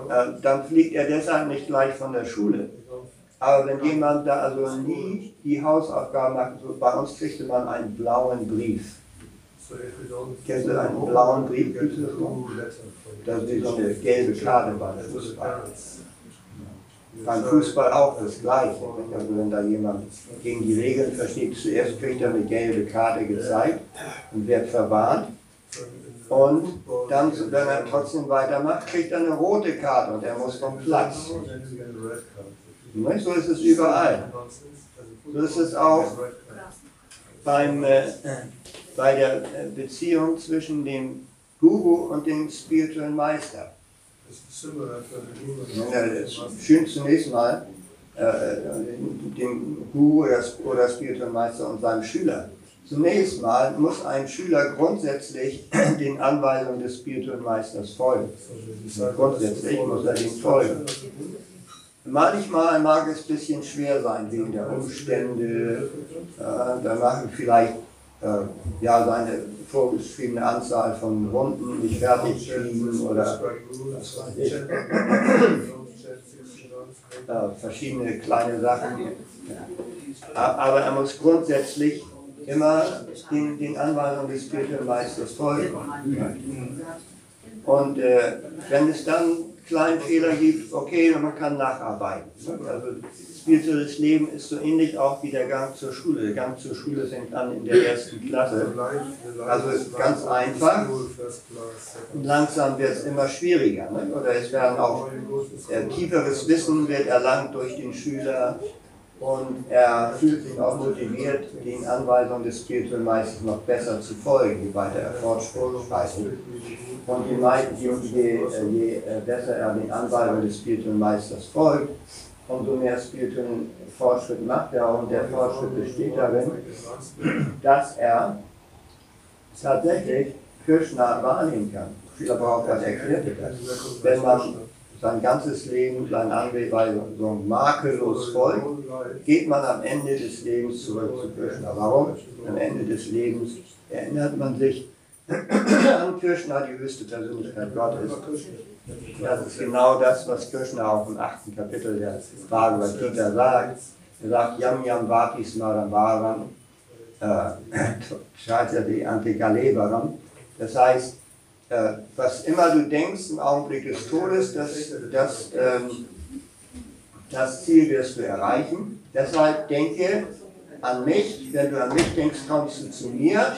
Äh, Dann fliegt er deshalb nicht gleich von der Schule. Aber wenn jemand da also nie die Hausaufgaben macht, bei uns kriegte man einen blauen Brief. Kennst du einen blauen Brief? Gibt es das ist eine gelbe Karte beim Fußball. Beim Fußball auch das Gleiche. Also wenn da jemand gegen die Regeln versteht, zuerst kriegt er eine gelbe Karte gezeigt und wird verwarnt. Und dann, wenn er trotzdem weitermacht, kriegt er eine rote Karte und er muss vom Platz. Nicht? So ist es überall. So ist es auch beim, äh, bei der äh, Beziehung zwischen dem Guru und dem spirituellen Meister. Ja, das ist schön zunächst mal äh, dem Guru oder, oder spirituellen Meister und seinem Schüler. Zunächst mal muss ein Schüler grundsätzlich [clears throat] den Anweisungen des spirituellen Meisters folgen. Grundsätzlich muss er dem folgen. Manchmal mag es ein bisschen schwer sein wegen der Umstände. Äh, da machen vielleicht äh, ja, seine vorgeschriebene Anzahl von Runden nicht fertig kriegen oder äh, verschiedene kleine Sachen. A- Aber er muss grundsätzlich immer den, den Anweisungen des Spiritual Meisters folgen. Und äh, wenn es dann kleine Fehler gibt, okay, man kann nacharbeiten. Also spirituelles Leben ist so ähnlich auch wie der Gang zur Schule. Der Gang zur Schule fängt an in der ersten Klasse. Also ganz einfach. Und langsam wird es immer schwieriger. Ne? Oder es werden auch äh, tieferes Wissen wird erlangt durch den Schüler und er fühlt sich auch motiviert, den Anweisungen des Spiritual Meisters noch besser zu folgen, je weiter er fortschreitet. Und je, mei- je, je, je äh, besser er den Anweisungen des Spiritual Meisters folgt, umso mehr spirituellen Fortschritt macht er und der Fortschritt besteht darin, dass er tatsächlich Krishna wahrnehmen kann. Schüler Prabhupada erklärte das. Wenn man sein ganzes Leben seinen Anweisungen makellos folgt, geht man am Ende des Lebens zurück zu Krishna. Warum? Am Ende des Lebens erinnert man sich an Krishna, die höchste Persönlichkeit Gottes. Das ist genau das, was Krishna auch im achten Kapitel der Bhagavad Gita sagt. Er sagt, Yam Yam Vati Smaravaram, [laughs] Chachati Antikalevaram. Das heißt, äh, was immer du denkst im Augenblick des Todes, das, das, ähm, das Ziel wirst du erreichen. Deshalb denke an mich. Wenn du an mich denkst, kommst du zu mir.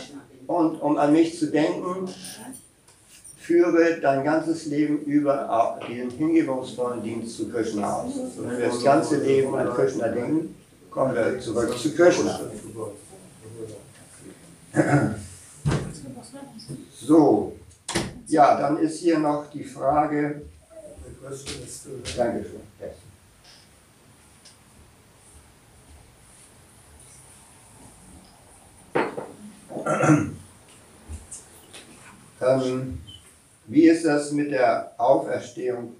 Und um an mich zu denken, führe dein ganzes Leben über diesen hingebungsvollen Dienst zu Krishna aus. Wenn wir das ganze Leben an Krishna denken, kommen wir zurück zu Krishna. So, ja, dann ist hier noch die Frage. Dankeschön. [clears throat] Ähm, wie ist das mit der Auferstehung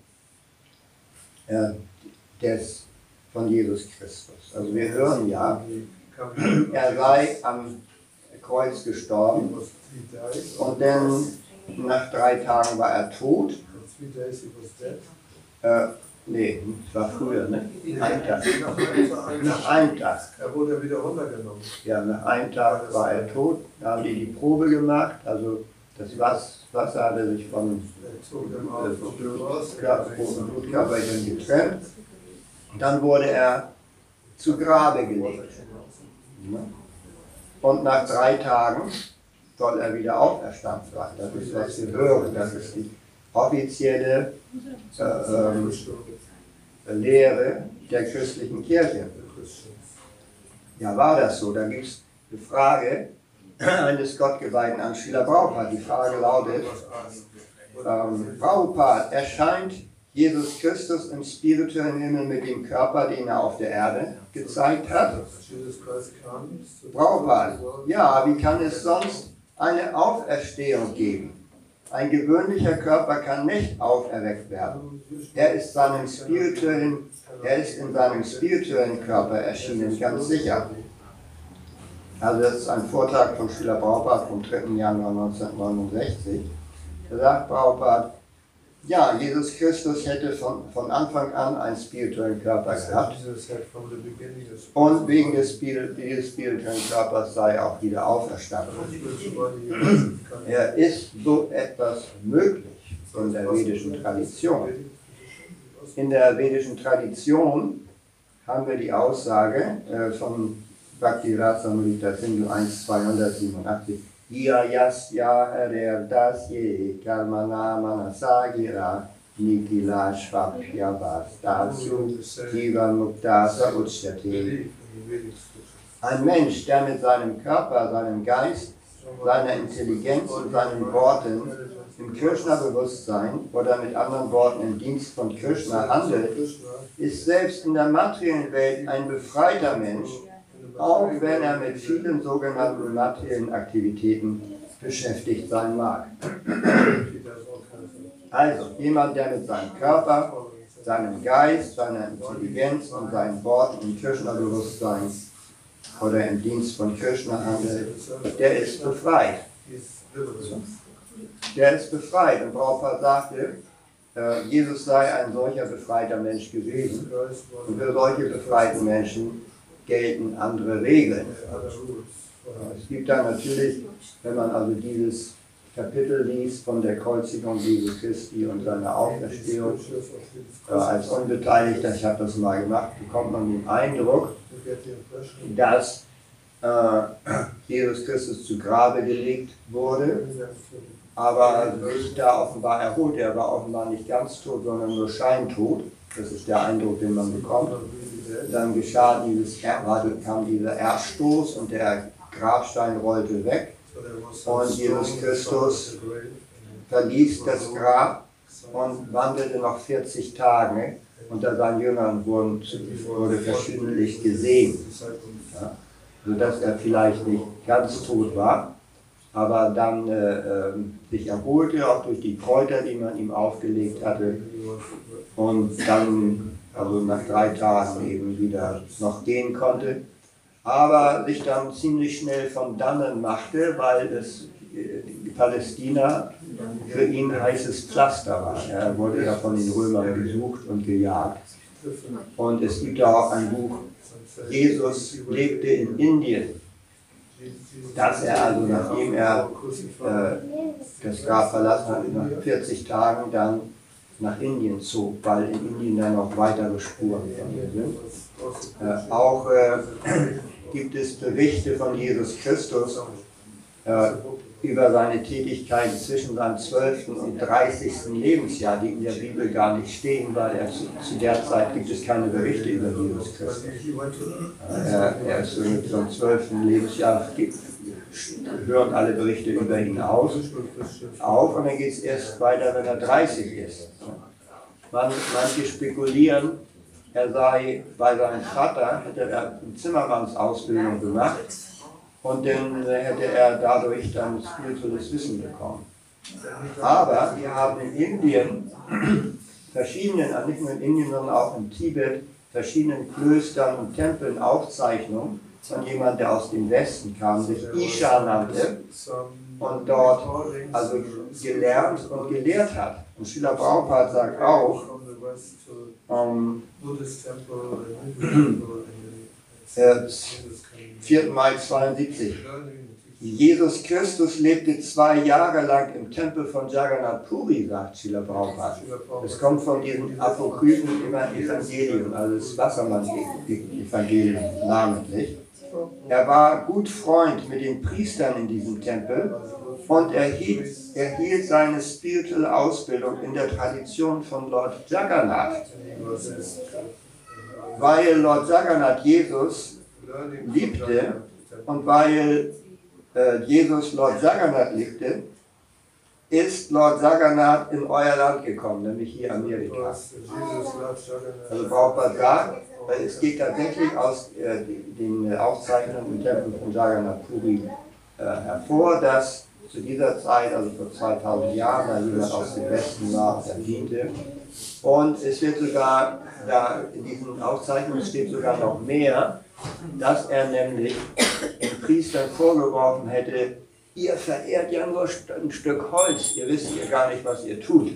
äh, des, von Jesus Christus? Also wir hören ja, er sei am Kreuz gestorben und dann nach drei Tagen war er tot. Äh, nee, es war früher, ne? Ein Tag. Nach einem Nach Tag. einem Tag. Er wurde wieder runtergenommen. Ja, nach einem Tag war er tot. Da haben die die Probe gemacht. Also das Was- Wasser hatte sich took them äh, Blutkörperchen getrennt. Und dann wurde er zu Grabe gelegt. Und nach drei Tagen soll er wieder auferstanden sein. Das ist, was wir hören. Das ist die offizielle äh, ähm, Lehre der christlichen Kirche. Ja, war das so? Da gibt es eine Frage [clears throat] eines Gottgeweihten an Schiller. Die Frage lautet, ähm, Prabhupada, erscheint Jesus Christus im spirituellen Himmel mit dem Körper, den er auf der Erde gezeigt hat? World. ja, wie kann es sonst eine Auferstehung geben? Ein gewöhnlicher Körper kann nicht auferweckt werden. Er ist, seinem spirituellen, er ist in seinem spirituellen Körper erschienen, ganz sicher. Also das ist ein Vortrag von Schüler Prabhupada vom 3. Januar 1969. Da sagt Prabhupada, ja, Jesus Christus hätte von, von Anfang an einen spirituellen Körper gehabt. Und wegen des, dieses spirituellen Körpers sei er auch wieder auferstanden. Er ist so etwas möglich in der vedischen Tradition. In der vedischen Tradition haben wir die Aussage äh, von Bhakti Rasamrita Sindhu 1, 287. Ya yasya harer dasye karmana manasagira nikila shvapya vastasu jiva muktasa uchyate. Ein Mensch, der mit seinem Körper, seinem Geist, seiner Intelligenz und seinen Worten im Krishna-Bewusstsein oder mit anderen Worten im Dienst von Krishna handelt, ist selbst in der materiellen Welt ein befreiter Mensch, auch wenn er mit vielen sogenannten materiellen Aktivitäten beschäftigt sein mag. Also jemand, der mit seinem Körper, seinem Geist, seiner Intelligenz und seinen Worten im Krishna-Bewusstsein oder im Dienst von Krishna handelt, der ist befreit. Der ist befreit. Und Prabhupada sagte, äh, Jesus sei ein solcher befreiter Mensch gewesen. Und für solche befreiten Menschen gelten andere Regeln. Es gibt da natürlich, wenn man also dieses Kapitel liest von der Kreuzigung Jesu Christi und seiner Auferstehung, äh, als Unbeteiligter, ich habe das mal gemacht, bekommt man den Eindruck, dass äh, Jesus Christus zu Grabe gelegt wurde, aber sich da offenbar erholt. Er war offenbar nicht ganz tot, sondern nur scheintot. Das ist der Eindruck, den man bekommt. Dann geschah dieses, kam dieser Erststoß und der Grabstein rollte weg, Und Jesus Christus verließ das Grab und wandelte noch 40 Tage. Unter seinen Jüngern wurden, wurde verschiedentlich gesehen, sodass er vielleicht nicht ganz tot war, aber dann äh, äh, sich erholte, auch durch die Kräuter, die man ihm aufgelegt hatte, und dann, also nach drei Tagen eben wieder noch gehen konnte, aber sich dann ziemlich schnell von dannen machte, weil es äh, Palästina für ihn ein heißes Pflaster war. Er wurde ja von den Römern gesucht und gejagt. Und es gibt ja auch ein Buch, Jesus lebte in Indien, dass er also nachdem er äh, das Grab verlassen hat, nach 40 Tagen dann nach Indien zog, weil in Indien dann noch weitere Spuren von ihm sind. Äh, auch äh, [clears throat] gibt es Berichte von Jesus Christus äh, über seine Tätigkeit zwischen seinem 12. und 30. Lebensjahr, die in der Bibel gar nicht stehen, weil er zu, zu der Zeit gibt es keine Berichte über Jesus Christus. Er, er ist so mit so einem 12. Lebensjahr, hören alle Berichte über ihn aus, auf und dann geht es erst weiter, wenn er 30 ist. Man, manche spekulieren, er sei bei seinem Vater, hätte er eine Zimmermannsausbildung gemacht und dann hätte er dadurch dann spirituelles Wissen bekommen. Aber wir haben in Indien verschiedenen, nicht nur in Indien, sondern auch in Tibet, verschiedenen Klöstern und Tempeln Aufzeichnungen von jemandem, der aus dem Westen kam, sich Isha nannte und dort also gelernt und gelehrt hat. Und Srila Prabhupada sagt auch, ähm, äh, 4. Mai 72. Jesus Christus lebte zwei Jahre lang im Tempel von Jagannath Puri, sagt Srila Prabhupada. Das kommt von diesem apokryphen Evangelium, also das Wassermann-Evangelium namentlich. Er war gut Freund mit den Priestern in diesem Tempel und erhielt, erhielt seine spirituelle Ausbildung in der Tradition von Lord Jagannath. Weil Lord Jagannath Jesus liebte und weil äh, Jesus Lord Jagannath liebte, ist Lord Jagannath in euer Land gekommen, nämlich hier Amerika. Also Prabhupada sagt, es geht tatsächlich aus äh, den Aufzeichnungen im Tempel von Jagannath Puri äh, hervor, dass zu dieser Zeit, also vor 2000 Jahren, da jemand aus dem Westen war, der diente. Und es wird sogar, da in diesen Aufzeichnungen steht sogar noch mehr, dass er nämlich den Priestern vorgeworfen hätte, ihr verehrt ja nur ein Stück Holz, ihr wisst ja gar nicht, was ihr tut.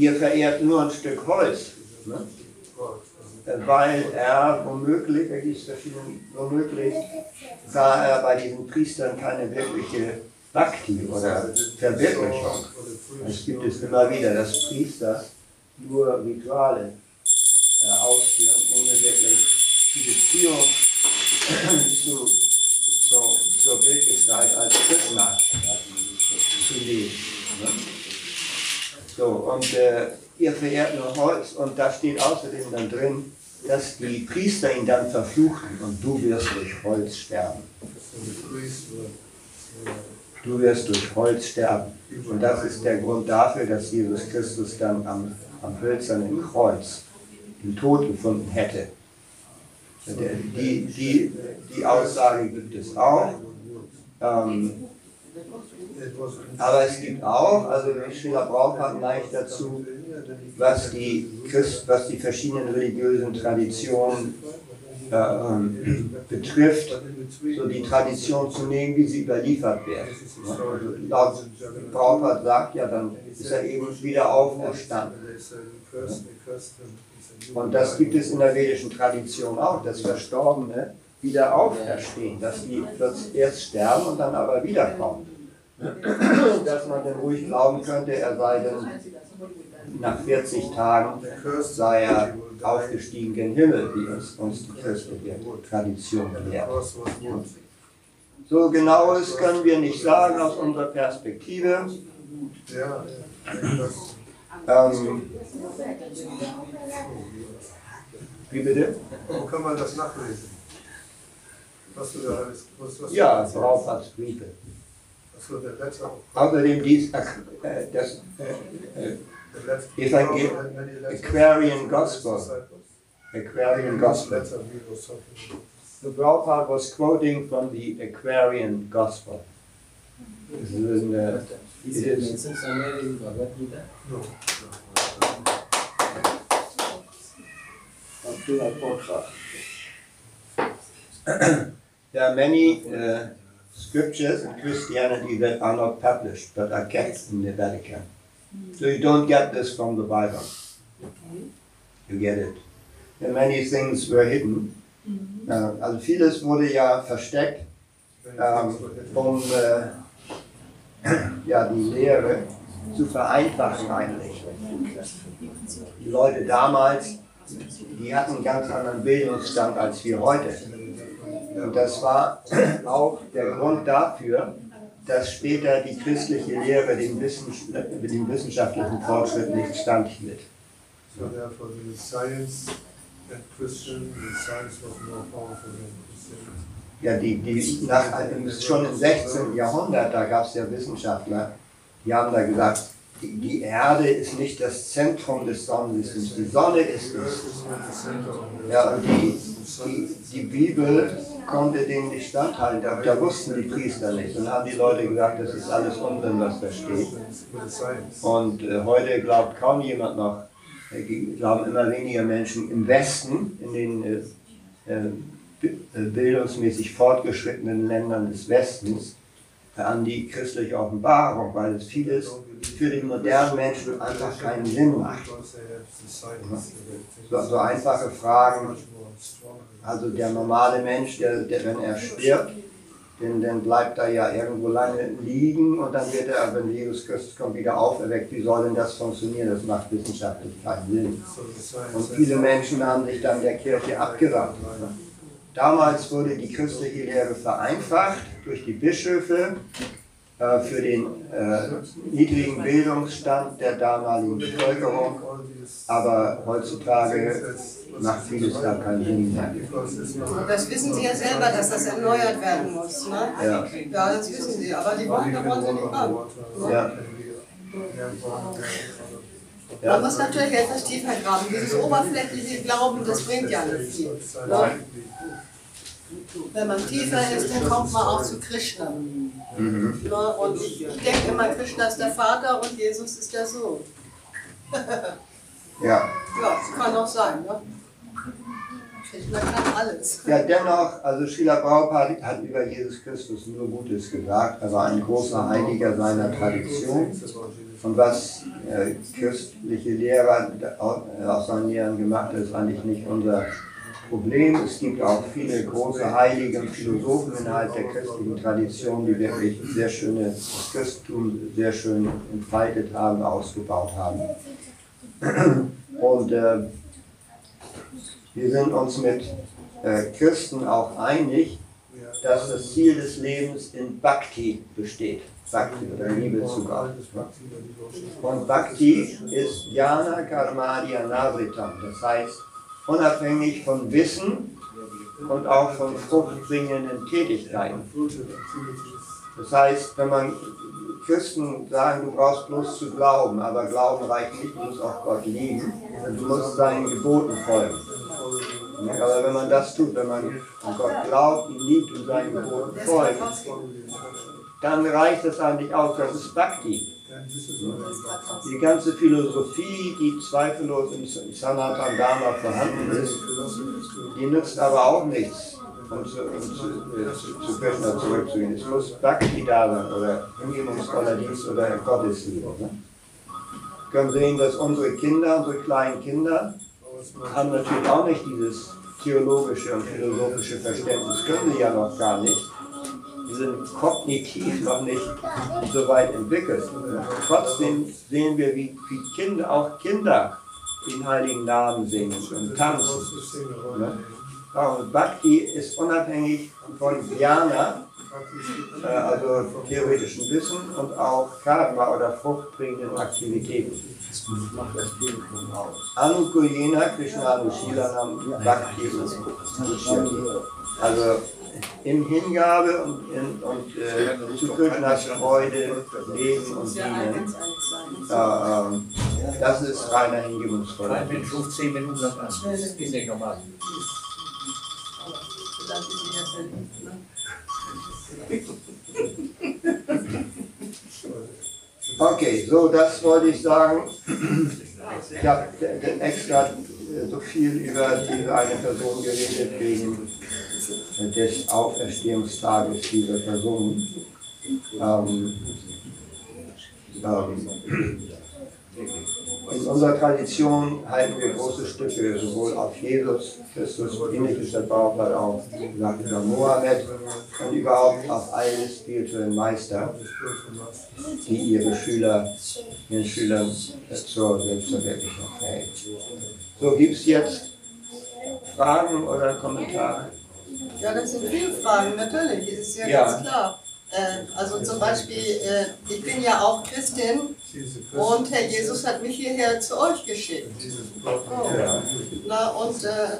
Ihr verehrt nur ein Stück Holz. Ne? Weil er womöglich, gibt verschiedene, womöglich sah er bei diesen Priestern keine wirkliche Bhakti oder Verwirklichung. Es gibt es immer wieder, dass Priester nur Rituale äh, ausführen, ohne wirklich die Beziehung [clears throat] zu, zu, zur Bildgestalt als Krishna zu leben. So, und äh, ihr verehrt nur Holz und da steht außerdem dann drin, dass die Priester ihn dann verfluchten und du wirst durch Holz sterben. Du wirst durch Holz sterben. Und das ist der Grund dafür, dass Jesus Christus dann am, am hölzernen Kreuz den Tod gefunden hätte. Die, die, die Aussage gibt es auch. Ähm, aber es gibt auch, also Schiller Brauchart neigt dazu, was die, Christ, was die verschiedenen religiösen Traditionen äh, betrifft, so die Tradition zu nehmen, wie sie überliefert wird. Also laut Brauchart sagt ja, dann ist er eben wieder auferstanden. Und das gibt es in der vedischen Tradition auch, dass Verstorbene wieder auferstehen, dass die erst sterben und dann aber wiederkommen. [coughs] Dass man dann ruhig glauben könnte, er sei dann nach 40 Tagen sei er aufgestiegen gen Himmel, wie uns, uns die christliche Tradition lehrt. So genaues können wir nicht sagen aus unserer Perspektive. Ähm, wie bitte? Wo kann man das nachlesen? Was du da alles, was, was Ja, Prabhupads Briefe. Achso, der letzte. Außerdem dies, äh, das äh, äh, Der letzte. Evangel Aquarian Gospel. Aquarian Gospel. Letzter Virus talking The Prabhupada was quoting from the Aquarian Gospel. This is in, uh, Is it it is mentioned somewhere in Bhagavad Gita? No. Abdullah [clears throat] Potra. there are many uh, scriptures in Christianity that are not published but are kept in the Vatican. So you don't get this from the Bible. You get it. And many things were hidden. Äh, also vieles wurde ja versteckt, ähm, um äh, [clears throat] ja, die Lehre zu vereinfachen eigentlich. Die Leute damals, die hatten einen ganz anderen Bildungsstand als wir heute. Und das war [clears throat] auch der Grund dafür, dass später die christliche Lehre dem, dem wissenschaftlichen Fortschritt nicht standhielt. So therefore the science and Christian, the science was more powerful than Christianity. Ja, die, die nach, schon im 16. Jahrhundert, da gab es ja Wissenschaftler, die haben da gesagt, die, Erde ist nicht das Zentrum des Sonnensystems, die Sonne ist es. Ja, und die, die, die Bibel konnte dem nicht standhalten, da, wussten die Priester nicht. Und haben die Leute gesagt, das ist alles Unsinn, was da steht. Und äh, heute glaubt kaum jemand noch, äh, glauben immer weniger Menschen im Westen, in den äh, äh, äh, bildungsmäßig fortgeschrittenen Ländern des Westens, äh, an die christliche Offenbarung, weil es vieles für den modernen Menschen einfach keinen Sinn macht. So, so einfache Fragen, also der normale Mensch, der, der wenn er stirbt, denn dann bleibt er ja irgendwo lange liegen und dann wird er, wenn Jesus Christus kommt, wieder auferweckt. Wie soll denn das funktionieren? Das macht wissenschaftlich keinen Sinn. Und viele Menschen haben sich dann der Kirche abgewandt. Damals wurde die christliche Lehre vereinfacht durch die Bischöfe äh, für den äh, niedrigen Bildungsstand der damaligen Bevölkerung, aber heutzutage macht vieles da keinen Sinn mehr. Und das wissen Sie ja selber, dass das erneuert werden muss. Ne? Ja. Ja, das wissen Sie, aber die wollen, da wollen Sie nicht ran. Ja. Man muss natürlich etwas tiefer graben. Dieses oberflächliche Glauben, das bringt ja nicht viel. Ne? Wenn man tiefer ist, dann kommt man auch zu Krishna. Mhm. Ne? Und ich denke immer, Krishna ist der Vater und Jesus ist der Sohn. [laughs] Ja. Ja, das kann auch sein. Ne? Alles. ja, dennoch, also Srila Prabhupada hat über Jesus Christus nur Gutes gesagt. Er war ein großer Heiliger seiner Tradition. Und was äh, christliche Lehrer äh, aus seinen Lehren gemacht hat, ist eigentlich nicht unser Problem. Es gibt auch viele große Heilige und Philosophen innerhalb der christlichen Tradition, die wirklich sehr schöne, das Christentum sehr schön entfaltet haben, ausgebaut haben. Und äh, wir sind uns mit äh, Christen auch einig, dass das Ziel des Lebens in Bhakti besteht. Bhakti oder Liebe zu Gott. Und Bhakti ist Jnana Karmadya Navritam, das heißt unabhängig von Wissen und auch von fruchtbringenden Tätigkeiten. Das heißt, wenn man Christen sagen, du brauchst bloß zu glauben, aber Glauben reicht nicht, du musst auch Gott lieben, du musst seinen Geboten folgen. Aber wenn man das tut, wenn man an Gott glaubt, ihn liebt und seinen Geboten folgt, dann reicht das eigentlich aus, das ist Bhakti. Die ganze Philosophie, die zweifellos im Sanatan Dharma vorhanden ist, die nützt aber auch nichts, um zu, um zu, äh, zu, Krishna zurückzugehen. Es muss Bhakti da sein oder hingebungsvoller Dienst oder Gottesliebe. Ne? Wir können sehen, dass unsere Kinder, unsere kleinen Kinder, haben natürlich auch nicht dieses theologische und philosophische Verständnis, können sie ja noch gar nicht. Die sind kognitiv noch nicht so weit entwickelt. Trotzdem sehen wir, wie, wie Kinder, auch Kinder den heiligen Namen singen und tanzen. Ne? Und Bhakti ist unabhängig von Jnana, äh, also theoretischem Wissen und auch Karma oder fruchtbringenden Aktivitäten. Anukuyena Krishna Anushilanam Bhakti. Also in Hingabe und, in, und äh, zu Krishnas Freude leben und dienen. Ja, ähm, das ist reiner hingebungsvoller Ein Mensch ruft zehn Minuten lang an. Das ist nicht normal. Okay, so das wollte ich sagen. Ich habe extra äh, so viel über diese eine Person geredet wegen des Auferstehungstages dieser Person. Ähm, ähm, in unserer Tradition halten wir große Stücke sowohl auf Jesus Christus, ähnliches das war auch auf gesagt, über Mohammed und überhaupt auf alle spirituellen Meister, die ihre Schüler, ihren Schülern zur Selbstverwirklichung verhelfen. So, gibt es jetzt Fragen oder Kommentare? Ja, das sind viele Fragen, natürlich, das ist ja, Ja. ganz klar. Äh, also zum Beispiel, äh, ich bin ja auch Christin und Herr Jesus hat mich hierher zu euch geschickt. Ja. Na, und äh,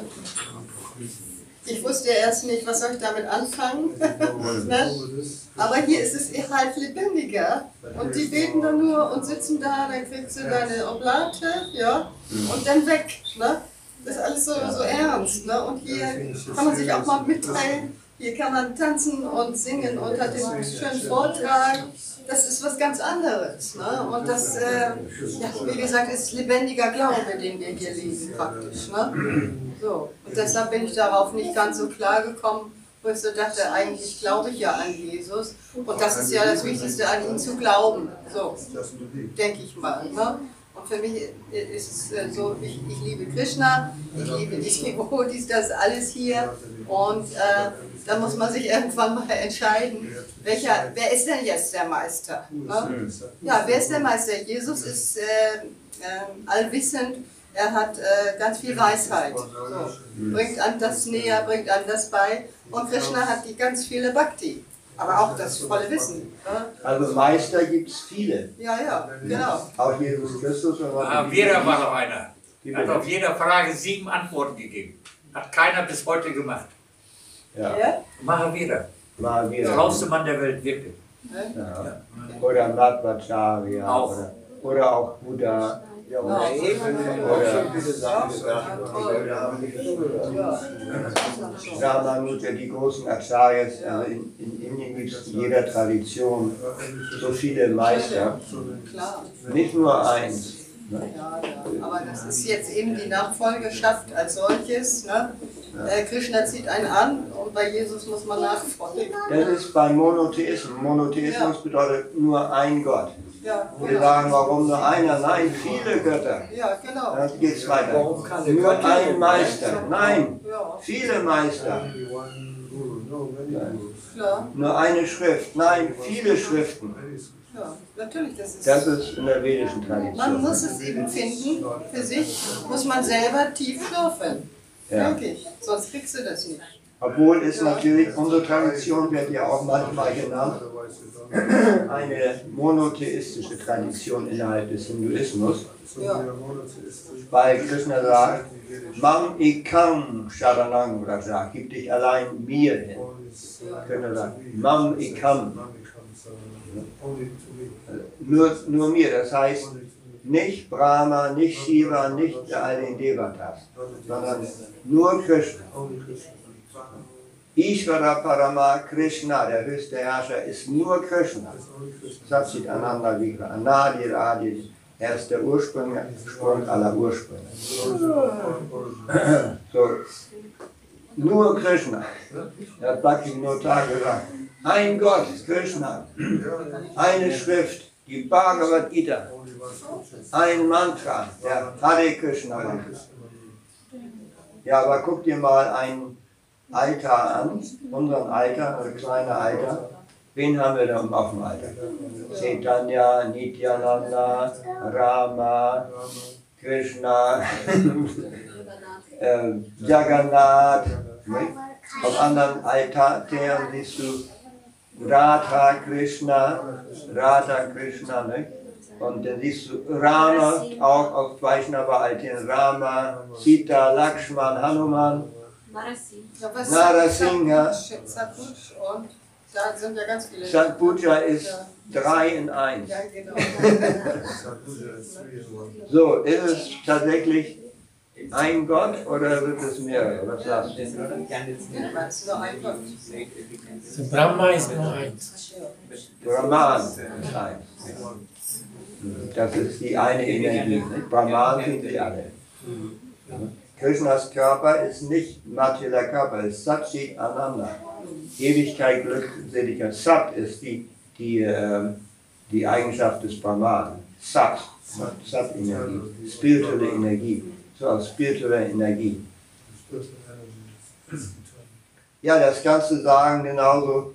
ich wusste erst nicht, was soll ich damit anfangen. [laughs] ne? Aber hier ist es halt lebendiger. Und die beten dann nur und sitzen da, dann kriegst du deine Oblate, ja, und dann weg. Ne? Das ist alles so, so ernst. Ne? Und hier kann man sich auch mal mitteilen. Hier kann man tanzen und singen und hat den schönen Vortrag. Das ist was ganz anderes. Ne? Und das, äh, ja, wie gesagt, ist lebendiger Glaube, den wir hier lesen praktisch. Ne? So. Und deshalb bin ich darauf nicht ganz so klar gekommen, wo ich so dachte, eigentlich glaube ich ja an Jesus. Und das ist ja das Wichtigste, an ihn zu glauben. So, denke ich mal. Ne? Und für mich ist es äh, so, ich, ich liebe Krishna, ich liebe die Devotis, das alles hier. Und äh, da muss man sich [laughs] irgendwann mal entscheiden, welcher, wer ist denn jetzt der Meister? Ne? Ja, wer ist der Meister? Jesus ist äh, äh, allwissend, er hat äh, ganz viel Weisheit. So. Bringt an das näher, bringt an das bei. Und Krishna hat die ganz viele Bhakti, aber auch das volle Wissen. Ne? Also Meister gibt es viele. Ja, ja, genau. Auch Jesus Christus. und auch Ah, Vera war noch einer. Die Hat auf jede Frage sieben Antworten gegeben. Hat keiner bis heute gemacht. Ja, Ja? Mahavira, mal der schlauste Mann der Welt, wirklich. Ja. Oder Madhvacharya. Auch. Oder, oder auch Buddha. Ja, Oder Ramanuja, die großen Acharyas. Also in, in Indien gibt es in jeder Tradition so viele Meister. Nicht nur eins. Ne? Ja, ja. Aber das ist jetzt eben die Nachfolgeschaft als solches. Ne? Äh, Krishna zieht einen an und bei Jesus muss man nachfolgen. Das ist beim Monotheismus. Monotheismus bedeutet nur ein Gott. Ja, Wir genau. sagen, warum nur einer? Nein, viele Götter. Ja, genau. Dann geht's weiter. Warum keine Nur ein Meister. Nein, Ja, viele Meister. klar. Nur eine Schrift. Nein, viele Schriften. Ja, natürlich, das ist. Das ist in der vedischen Man Tradition. muss es eben finden, für sich muss man selber tief schlürfen. Ja. Wirklich, sonst kriegst du das nicht. Obwohl es natürlich, unsere Tradition wird ja auch manchmal genannt, [clears throat] eine monotheistische Tradition innerhalb des Hinduismus, weil Krishna sagt, Mam ikam sharanang raja, gib dich allein mir hin. Krishna sagt, Mam ikam, nur, nur mir, das heißt nicht Brahma, nicht Shiva, nicht all den Devatas, sondern nur Krishna. Ishvara Parama Krishna, der höchste Herrscher, ist nur Krishna. Satchit Ananda Vigra, Anadi Adi, er ist der Ursprung, Sprung aller Ursprünge. [clears throat] So, nur Krishna. Er hat Bhakti Notar gesagt. Ein Gott, Krishna. Eine Schrift, die Bhagavad Gita. Ein Mantra, der Hare Krishna Mantra. Ja, aber guck dir mal ein Altar an, unseren Altar, also kleine Altar. Wen haben wir da auf dem Altar? Chaitanya, Nityananda, Rama, Krishna, [laughs] äh, Jagannath. Nicht? Auf anderen Altären siehst du Radha Krishna, Radha Krishna, nicht? Und dann siehst du Rama, auch auf Vaishnava-Altären, Rama, Sita, Lakshman, Hanuman. Ja, Narasingha. Satpuj und da sind ja ganz viele. Satpuja ist drei in eins. Ja, genau. [laughs] [laughs] So, ist es tatsächlich ein Gott oder wird es mehrere? Was sagst du? Das ist nur ein Gott. So Brahma ist nur eins. Brahman ist eins. Das ist die eine Energie. Brahman sind sie alle. Krishnas Körper ist nicht materieller Körper, es ist Satchit Ananda. Ewigkeit, Glückseligkeit. Sat ist die, die, ähm, die Eigenschaft des Brahman. Sat, Sat-Energie, spirituelle Energie. So aus spiritueller Energie. Ja, das du sagen genauso.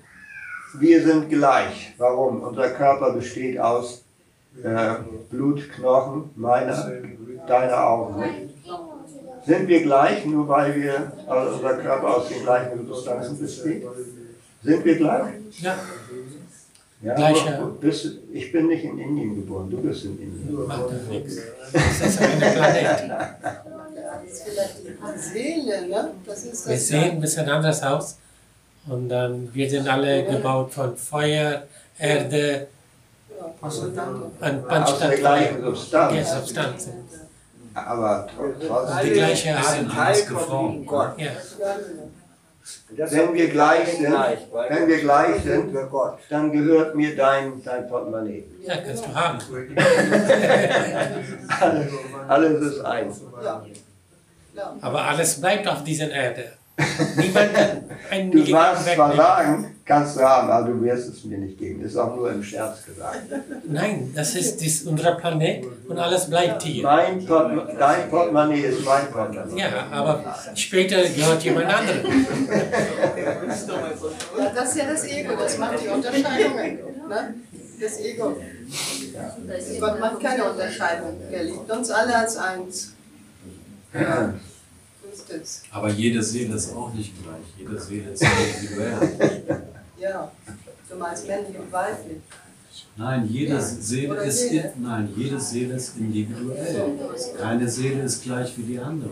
Wir sind gleich. Warum? Unser Körper besteht aus äh, Blut, Knochen, meiner, deiner auch. Nicht? Sind wir gleich, nur weil wir, also unser Körper aus den gleichen Substanzen besteht? Sind wir gleich? Ja, Ja, Gleiche. aber bist, ich bin nicht in Indien geboren, du bist in Indien. macht doch nichts. Das ist ein Planet. Das ist vielleicht die Seele, ne? Das ist das. Wir sehen ein bisschen anders aus. Und dann, wir sind alle gebaut von Feuer, Erde Ja. und Aus der gleichen Ja, Substanz. Aber tr- Die trotzdem, gleiche Wir sind Art. alles geformt. Ja. wenn wir gleich sind, wenn wir gleich sind, dann gehört mir dein, dein Portemonnaie. ja, kannst du haben. [laughs] Alles, alles ist eins. Aber alles bleibt auf dieser Erde. Niemand kann einen Du Milligramm magst zwar sagen, kannst du haben, aber du wirst es mir nicht geben. Das ist auch nur im Scherz gesagt. Nein, das ist, das ist unser Planet und alles bleibt hier. Mein Portem dein Portemonnaie ist mein Portemonnaie. Ja, aber später gehört jemand anderem. ja, das ist ja das Ego, das macht die Unterscheidungen. Ne? Das Ego. Gott macht keine Unterscheidung. Er liebt uns alle als eins. Ja. Ist es. Aber jede Seele ist auch nicht gleich. Jede Seele ist individuell. Ja. Du meinst männlich und weiblich. Nein, jede Seele Oder ist in, nein, jede Seele ist individuell. Keine Seele ist gleich wie die andere.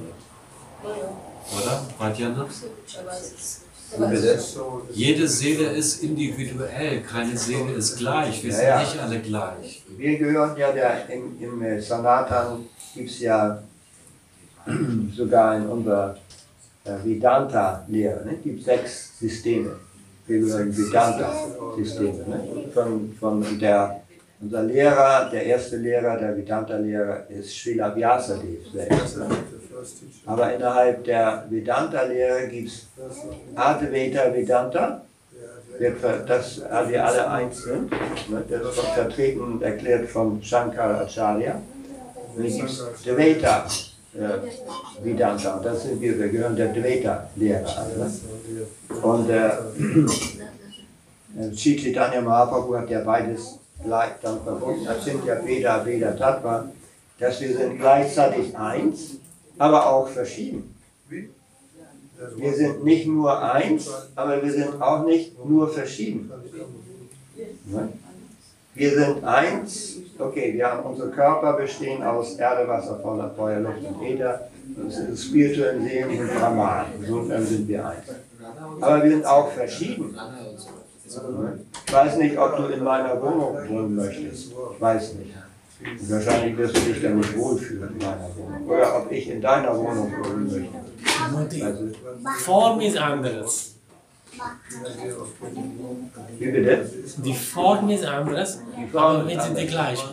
Oder? Vajanaps? Aber es ist. Wie bitte? So it's- Jede Seele ist individuell. Keine Seele ist gleich. Wir sind Ja, ja. nicht alle gleich. Wir gehören ja der, im, im Sanatan gibt es ja [clears throat] sogar in unserer äh, Vedanta-Lehre, ne? gibt sechs Systeme. Wir gehören Vedanta-Systeme. Ne? Von, von der, unser Lehrer, der erste Lehrer, der Vedanta-Lehrer ist Srila Vyasadeva selbst. Ne? Aber innerhalb der Vedanta-Lehre gibt es Advaita Vedanta, wir, dass wir alle eins sind. Ne? Das wird vertreten und erklärt von Shankaracharya. Und dann gibt es Dvaita äh. Und das sind wir, wir gehören der Dvaita-Lehre an. Ne? so the Und äh, [clears throat] äh, Sri Chaitanya Mahaprabhu hat ja beides gleich dann verbunden. Das sind ja Veda, Veda, Tattva. Dass wir sind gleichzeitig eins, aber auch verschieden. Wir sind nicht nur eins, aber wir sind auch nicht nur verschieden. Ne? Wir sind eins, okay, wir haben unsere Körper bestehen aus Erde, Wasser, Feuer, Feuer, Luft und Äther. Das sind spirituellen Seelen und Brahman. Insofern sind wir eins. Aber wir sind auch verschieden. Ich weiß nicht, ob du in meiner Wohnung wohnen möchtest. Ich weiß nicht. Wahrscheinlich wirst du dich dann nicht wohlfühlen in meiner Wohnung. Oder ob ich in deiner Wohnung wohnen möchte. Also, Form ist anders. Wie bitte? Die Form ist anders, Die Form aber ist wir sind die gleichen.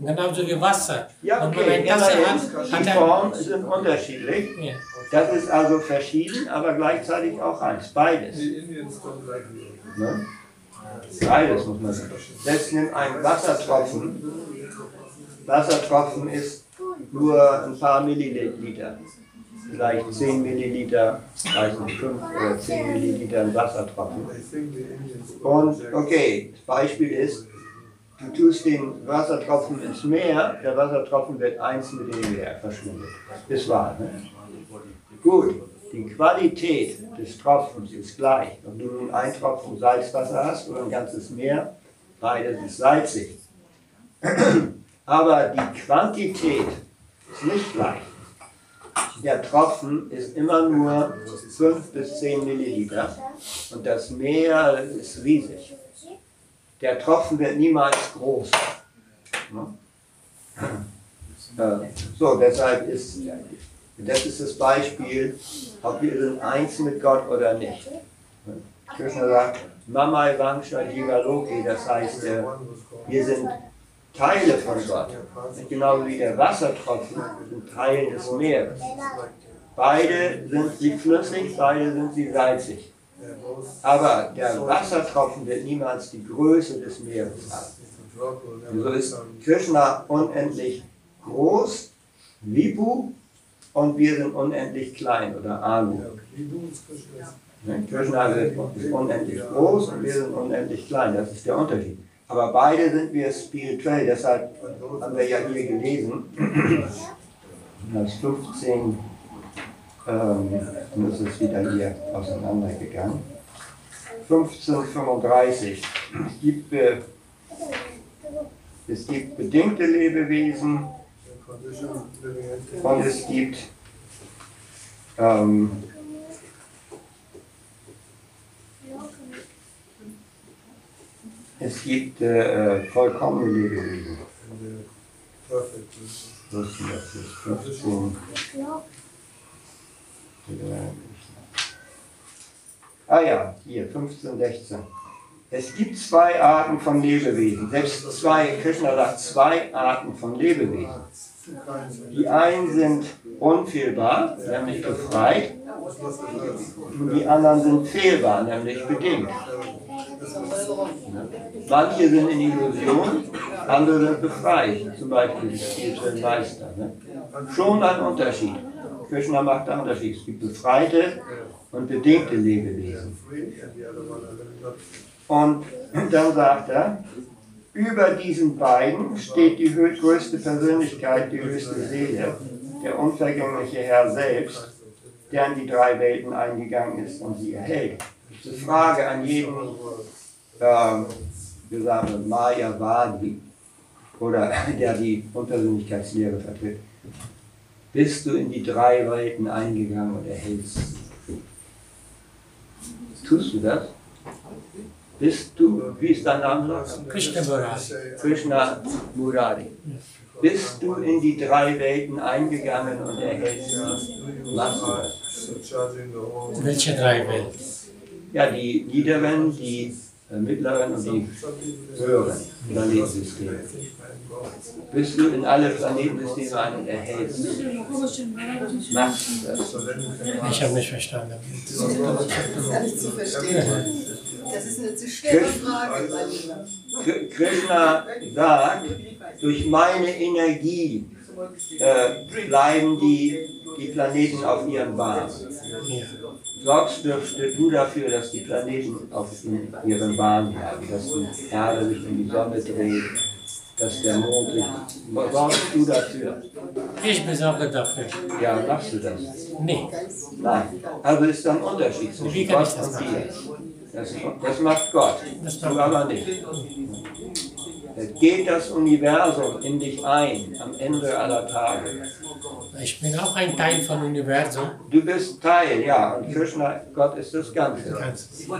Genauso wie Wasser. Ja, Wenn okay, Tasse immerhin, hat, die hat er. Formen sind unterschiedlich. Ja. Das ist also verschieden, aber gleichzeitig auch eins. Beides. The Indians don't like you. Ne? Beides muss man sagen. Selbst nimm einen Wassertropfen. Wassertropfen ist nur ein paar Milliliter. Vielleicht 10 Milliliter, weiß nicht, 5 oder 10 Milliliter Wassertropfen. Und okay, das Beispiel ist, du tust den Wassertropfen ins Meer, der Wassertropfen wird eins mit dem Meer verschwindet. Das war, ne? Gut, die Qualität des Tropfens ist gleich. Ob du nun ein Tropfen Salzwasser hast oder ein ganzes Meer, beides ist salzig. [clears throat] Aber die Quantität ist nicht gleich. Der Tropfen ist immer nur 5 bis 10 Milliliter und das Meer ist riesig. Der Tropfen wird niemals groß. Äh, So, deshalb ist, das ist das Beispiel, ob wir sind eins mit Gott oder nicht. Krishna sagt, Mamai Vangsha Jivaloki, das heißt, äh, wir sind Teile von Gott. Genauso wie der Wassertropfen sind Teil des Meeres. Beide sind sie flüssig, beide sind sie salzig. Aber der Wassertropfen wird niemals die Größe des Meeres haben. So ist Krishna unendlich groß, Vipu, und wir sind unendlich klein oder Anu. Vibhu Ne? Krishna wird- ist unendlich groß und wir sind unendlich klein. Das ist der Unterschied. Aber beide sind wir spirituell, deshalb haben wir ja hier gelesen, das 15, ähm, es ist wieder hier auseinandergegangen. 1535. Es gibt, äh, es gibt bedingte Lebewesen und es gibt ähm, es gibt äh, vollkommene Lebewesen. Das ist 15. Ah ja, hier, 15, 16. Es gibt zwei Arten von Lebewesen. Selbst zwei, Krishna sagt zwei Arten von Lebewesen. Die einen sind unfehlbar, nämlich befreit, und die anderen sind fehlbar, nämlich bedingt. Manche sind in Illusion, andere befreit, zum Beispiel die spirituellen Meister. Ne? Schon ein Unterschied. Krishna macht einen Unterschied. Es gibt befreite und bedingte Lebewesen. Und dann sagt er, über diesen beiden steht die größte Persönlichkeit, die höchste Seele, der unvergängliche Herr selbst, der in die drei Welten eingegangen ist und sie erhält. Eine Frage an jeden, ähm, wir sagen Mayavadi, oder [laughs] der die Unpersönlichkeitslehre vertritt. Bist du in die drei Welten eingegangen und erhältst sie? Tust du das? Bist du, wie ist dein Name? Krishna Murari. Krishna Murari. Bist du in die drei Welten eingegangen und erhältst sie? Du. Welche drei Welten? Ja, die niederen, die äh, mittleren und die höheren Planetensysteme. Bist du in alle Planetensysteme ein und erhältst? Machst du das? Ich habe nicht verstanden. Das ist nicht zu verstehen. Das ist eine zu schwere Frage, mein Lieber. Kr- Krishna sagt, durch meine Energie äh, bleiben die, die Planeten auf ihren Bahnen. Sorgst dürfte du dafür, dass die Planeten auf ihren Bahnen bleiben, dass die Erde sich um die Sonne dreht, dass der Mond sich. Sorgst du dafür? Ich besorge dafür. Ja, machst du das? Nee. Nein. Also ist da ein Unterschied Wie zwischen Gott das und dir. Das, das macht Gott. Das Du aber nicht. Geht das Universum in dich ein am Ende aller Tage? Ich bin auch ein Teil von Universum. Du bist Teil, ja, und Krishna, Gott ist das Ganze. Das ist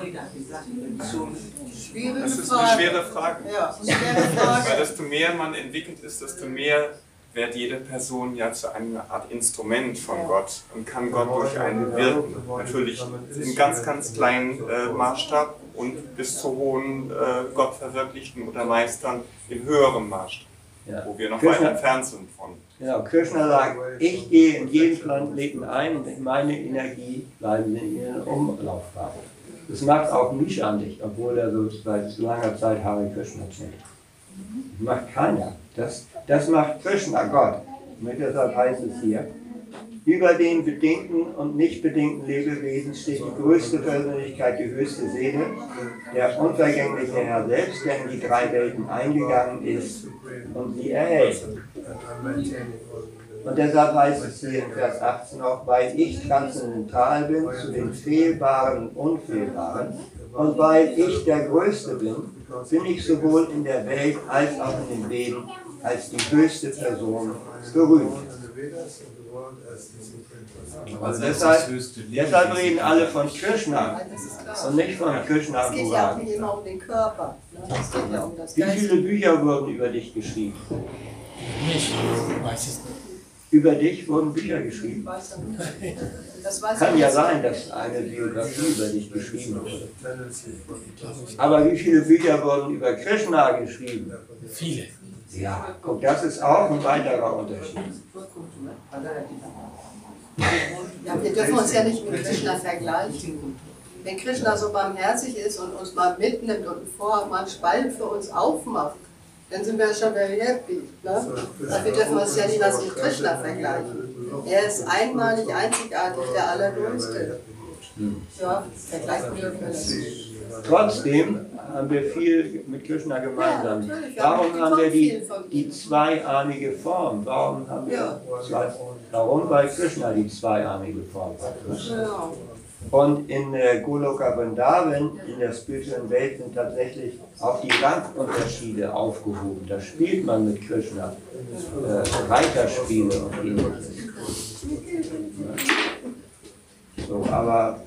eine schwere [laughs] Frage. Ja, schwere Weil desto mehr man entwickelt ist, desto mehr wird jede Person ja zu einer Art Instrument von Gott und kann Gott durch einen wirken. Natürlich im ganz, ganz kleinen äh, Maßstab und bis zu hohen äh, Gottverwirklichten oder Meistern im höheren Maßstab, Ja. wo wir noch Krishna- weit entfernt sind von. Genau, Krishna sagt, ich gehe in jeden Planeten ein und meine Energie bleiben in ihren Umlaufbahn. Das macht auch Misha nicht, obwohl er so seit langer Zeit Hare Krishna kennt. Das macht keiner. Das, das macht Krishna, Gott. Und deshalb heißt es hier, über den bedingten und nicht bedingten Lebewesen steht die größte Persönlichkeit, die höchste Seele, der unvergängliche Herr selbst, der in die drei Welten eingegangen ist und sie erhält. Und deshalb heißt es hier in Vers 18 auch, weil ich transzendental bin zu den Fehlbaren und Unfehlbaren und weil ich der Größte bin, bin ich sowohl in der Welt als auch in den Veden als die höchste Person berühmt. Also deshalb, ist das höchste deshalb reden alle von Krishna und nicht von Krishna Es geht ja auch nicht immer um den Körper. ne? Es geht ja um das Wie viele Bücher wurden über dich geschrieben? Nicht. Weiß es nicht. Über dich wurden Bücher geschrieben. Kann ich ja sein, dass eine Biografie über dich geschrieben wurde. Aber wie viele Bücher wurden über Krishna geschrieben? Viele. Ja, guck, das ist auch ein weiterer Unterschied. Ja, wir dürfen uns ja nicht mit Krishna vergleichen. Wenn Krishna so barmherzig ist und uns mal mitnimmt und vorher mal einen Spalt für uns aufmacht, dann sind wir schon very happy. Ne? Aber wir dürfen uns ja niemals mit Krishna vergleichen. Er ist einmalig, einzigartig, der Allergrößte. Ja, vergleichen dürfen wir das nicht. Trotzdem haben wir viel mit Krishna gemeinsam. Warum haben wir die, die zweiarmige Form? Warum haben wir zwei? Warum? Weil Krishna die zweiarmige Form hat. Genau. Und in äh, Goloka Vrindavan, in der spirituellen Welt, sind tatsächlich auch die Rangunterschiede aufgehoben. Da spielt man mit Krishna äh, Reiterspiele und ähnliches. So, aber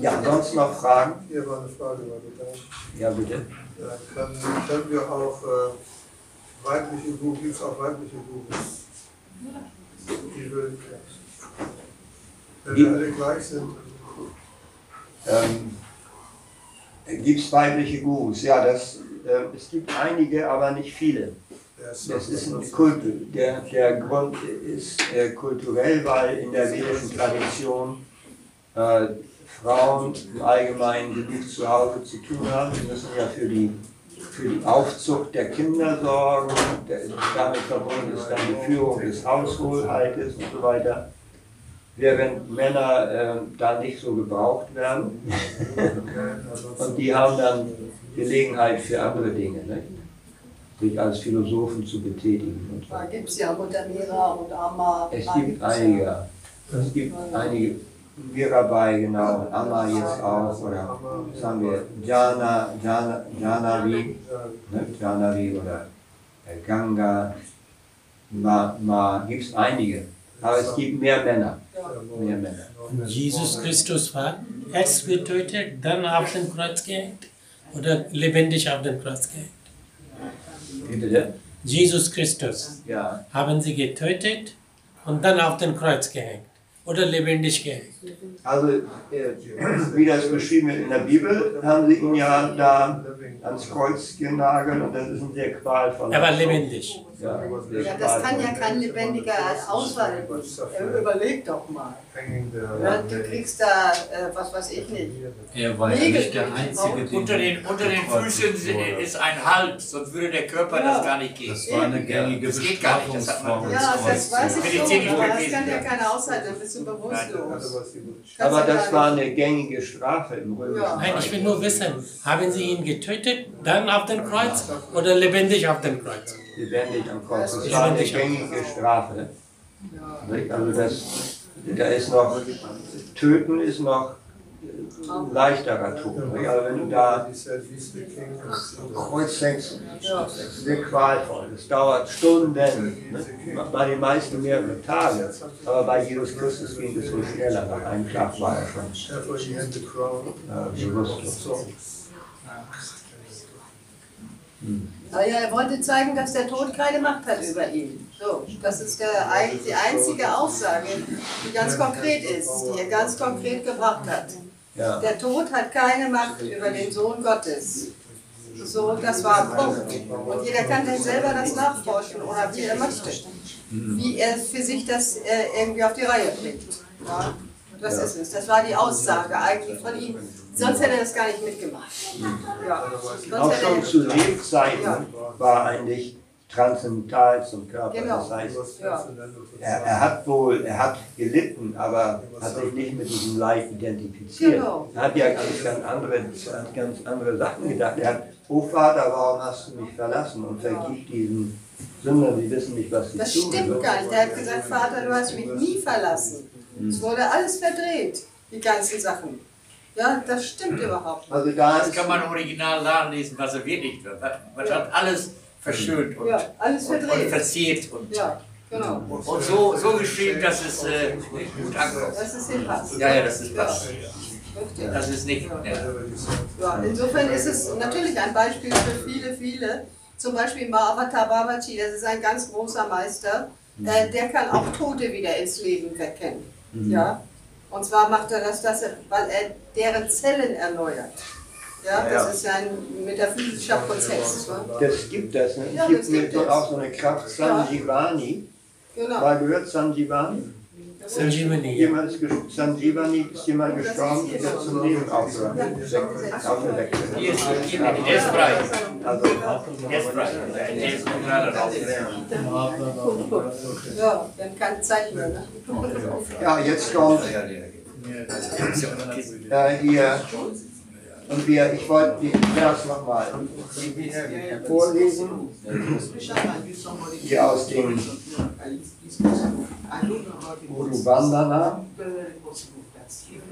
ja, sonst noch Fragen? Hier war eine Frage, war da. Ja, bitte. Ja, können, können wir auch äh, weibliche Gurus, gibt es auch weibliche Gurus? Die will, wenn Die- wir alle gleich sind, Ähm, gibt es weibliche Gurus? Ja, das, äh, es gibt einige, aber nicht viele. Das ist ein Kult, der, der Grund ist äh, kulturell, weil in der vedischen Tradition äh, Frauen im Allgemeinen genug zu Hause zu tun haben. Sie müssen ja für die, für die Aufzucht der Kinder sorgen. Der, damit verbunden ist dann die Führung des Hauswohlhaltes und so weiter. Während Männer äh, da nicht so gebraucht werden. [laughs] Und die haben dann Gelegenheit für andere Dinge, nicht? sich als Philosophen zu betätigen. Da gibt es ja Mira und Amma. Es gibt einige, es gibt einige, Mirabai genau, Amma jetzt auch, oder was haben wir, Jana, Jana, Janavi, ne, Janavi oder äh, Ganga, Ma, Ma gibt es einige. Aber es gibt mehr Männer, mehr Männer. Und Jesus Christus war erst getötet, dann auf den Kreuz gehängt oder lebendig auf den Kreuz gehängt. Bitte? Jesus Christus Ja, haben sie getötet und dann auf den Kreuz gehängt oder lebendig gehängt. also äh, wie das beschrieben wird in der Bibel, haben sie ihn ja da ans Kreuz genagelt und das ist ein sehr qualvoller. Er war lebendig. Ja, Ja, das kann ja kein lebendiger aushalten. Äh, Überleg doch mal. Ja, du kriegst da, äh, was weiß ich nicht. Er war ja nicht der Einzige, den Unter den, unter den Füßen ist ein Halt, sonst würde der Körper das gar nicht gehen. Das war eine gängige Das geht gar nicht, das hat man- Bestrafungsform. Ja, das weiß ich Medizinisch schon, aber das kann ja ja. keiner aushalten, dann bist du bewusstlos. Aber ja das war eine gängige Strafe im Römischen Ja. Nein, ich will nur wissen, haben sie ihn getötet, dann auf den Kreuz oder lebendig auf den Kreuz? Lebendig am Kreuz. Das war eine gängige Strafe. Also das, da ist noch, töten ist noch leichterer Tod. Also wenn du da Kreuz hängst, das ist sehr qualvoll. Das dauert Stunden, nicht? bei den meisten mehrere Tage. Aber bei Jesus Christus ging es so schneller. Nach einem Tag war er schon äh, bewusstlos. Ah ja, er wollte zeigen, dass der Tod keine Macht hat über ihn. So, das ist der, die einzige Aussage, die ganz konkret ist, die er ganz konkret gebracht hat. Ja. Der Tod hat keine Macht über den Sohn Gottes. So, das war ein Punkt. Und jeder kann dann selber das nachforschen oder wie er möchte. Wie er für sich das äh, irgendwie auf die Reihe bringt. Ja, das ist es. Das war die Aussage eigentlich von ihm. Sonst hätte er das gar nicht mitgemacht. Ja. Auch schon zu Lebzeiten Ja. war eigentlich transzendental zum Körper. Genau. Das heißt, Ja. er, er hat wohl, er hat gelitten, aber hat sich nicht mit diesem Leid identifiziert. Genau. Er hat ja ganz, ganz, andere, an ganz andere Sachen gedacht. Er hat, oh Vater, warum hast du mich verlassen und vergib diesen Sündern, die wissen nicht, was sie das tun. stimmt gar nicht. Er hat gesagt, Vater, du hast mich nie verlassen. Es wurde alles verdreht, die ganzen Sachen. Ja, das stimmt überhaupt nicht. Also da Das kann man im Original nachlesen, was er wirklich wird. Man hat alles verschönt und, Ja, alles und, und verziert und, Ja, genau. und, und so, so geschrieben, dass es äh, gut ankommt. Das ist hinpasst. Ja, ja, das ist was. Richtig. Das ist nicht. Ja. Ja, insofern ist es natürlich ein Beispiel für viele, viele. Zum Beispiel Mahavatar Babaji, das ist ein ganz großer Meister. Äh, der kann auch Tote wieder ins Leben wecken. Ja? Und zwar macht er das, dass er, weil er deren Zellen erneuert. Ja, Ja, das ist ja ein metaphysischer Prozess. Ne? das gibt es. Ne? Ja, Es gibt das gibt mir es. auch so eine Kraft, Sanjivani. Genau. Mal gehört, Sanjivani? Sanjeevani. Jemand ist ges- Sanjeevani ist jemand gestorben, der zum Leben aufgehört ist frei. Also, Der ist frei. Der ist gerade raus. Ja, wir haben keine Zeit mehr. Ne? ja, jetzt kommt äh, hier, und wir, ich wollte Vers nochmal vorlesen, hier aus dem Guru Vandana.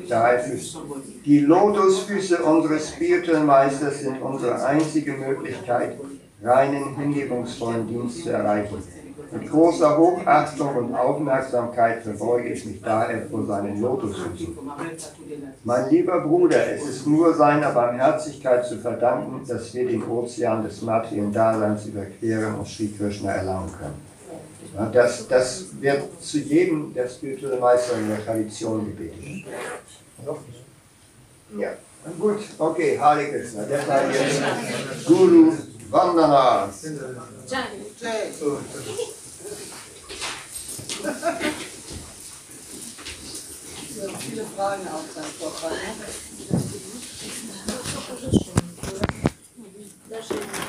Da heißt es, die Lotusfüße unseres Spiritual Meisters sind unsere einzige Möglichkeit, reinen, hingebungsvollen Dienst zu erreichen. Mit großer Hochachtung und Aufmerksamkeit verbeuge ich mich daher vor seinen Lotusfüßen. Mein lieber Bruder, es ist nur seiner Barmherzigkeit zu verdanken, dass wir den Ozean des Materien-Daseins überqueren und Sri Krishna erlangen können. Ja, das, das wird zu jedem der spirituellen Meister in der Tradition gebetet. Ja, gut, okay, Hare Krishna. Deshalb jetzt Guru Vandana so, viele Fragen auch dann Vortrag. Das ist schon. Ne? Das ist schon.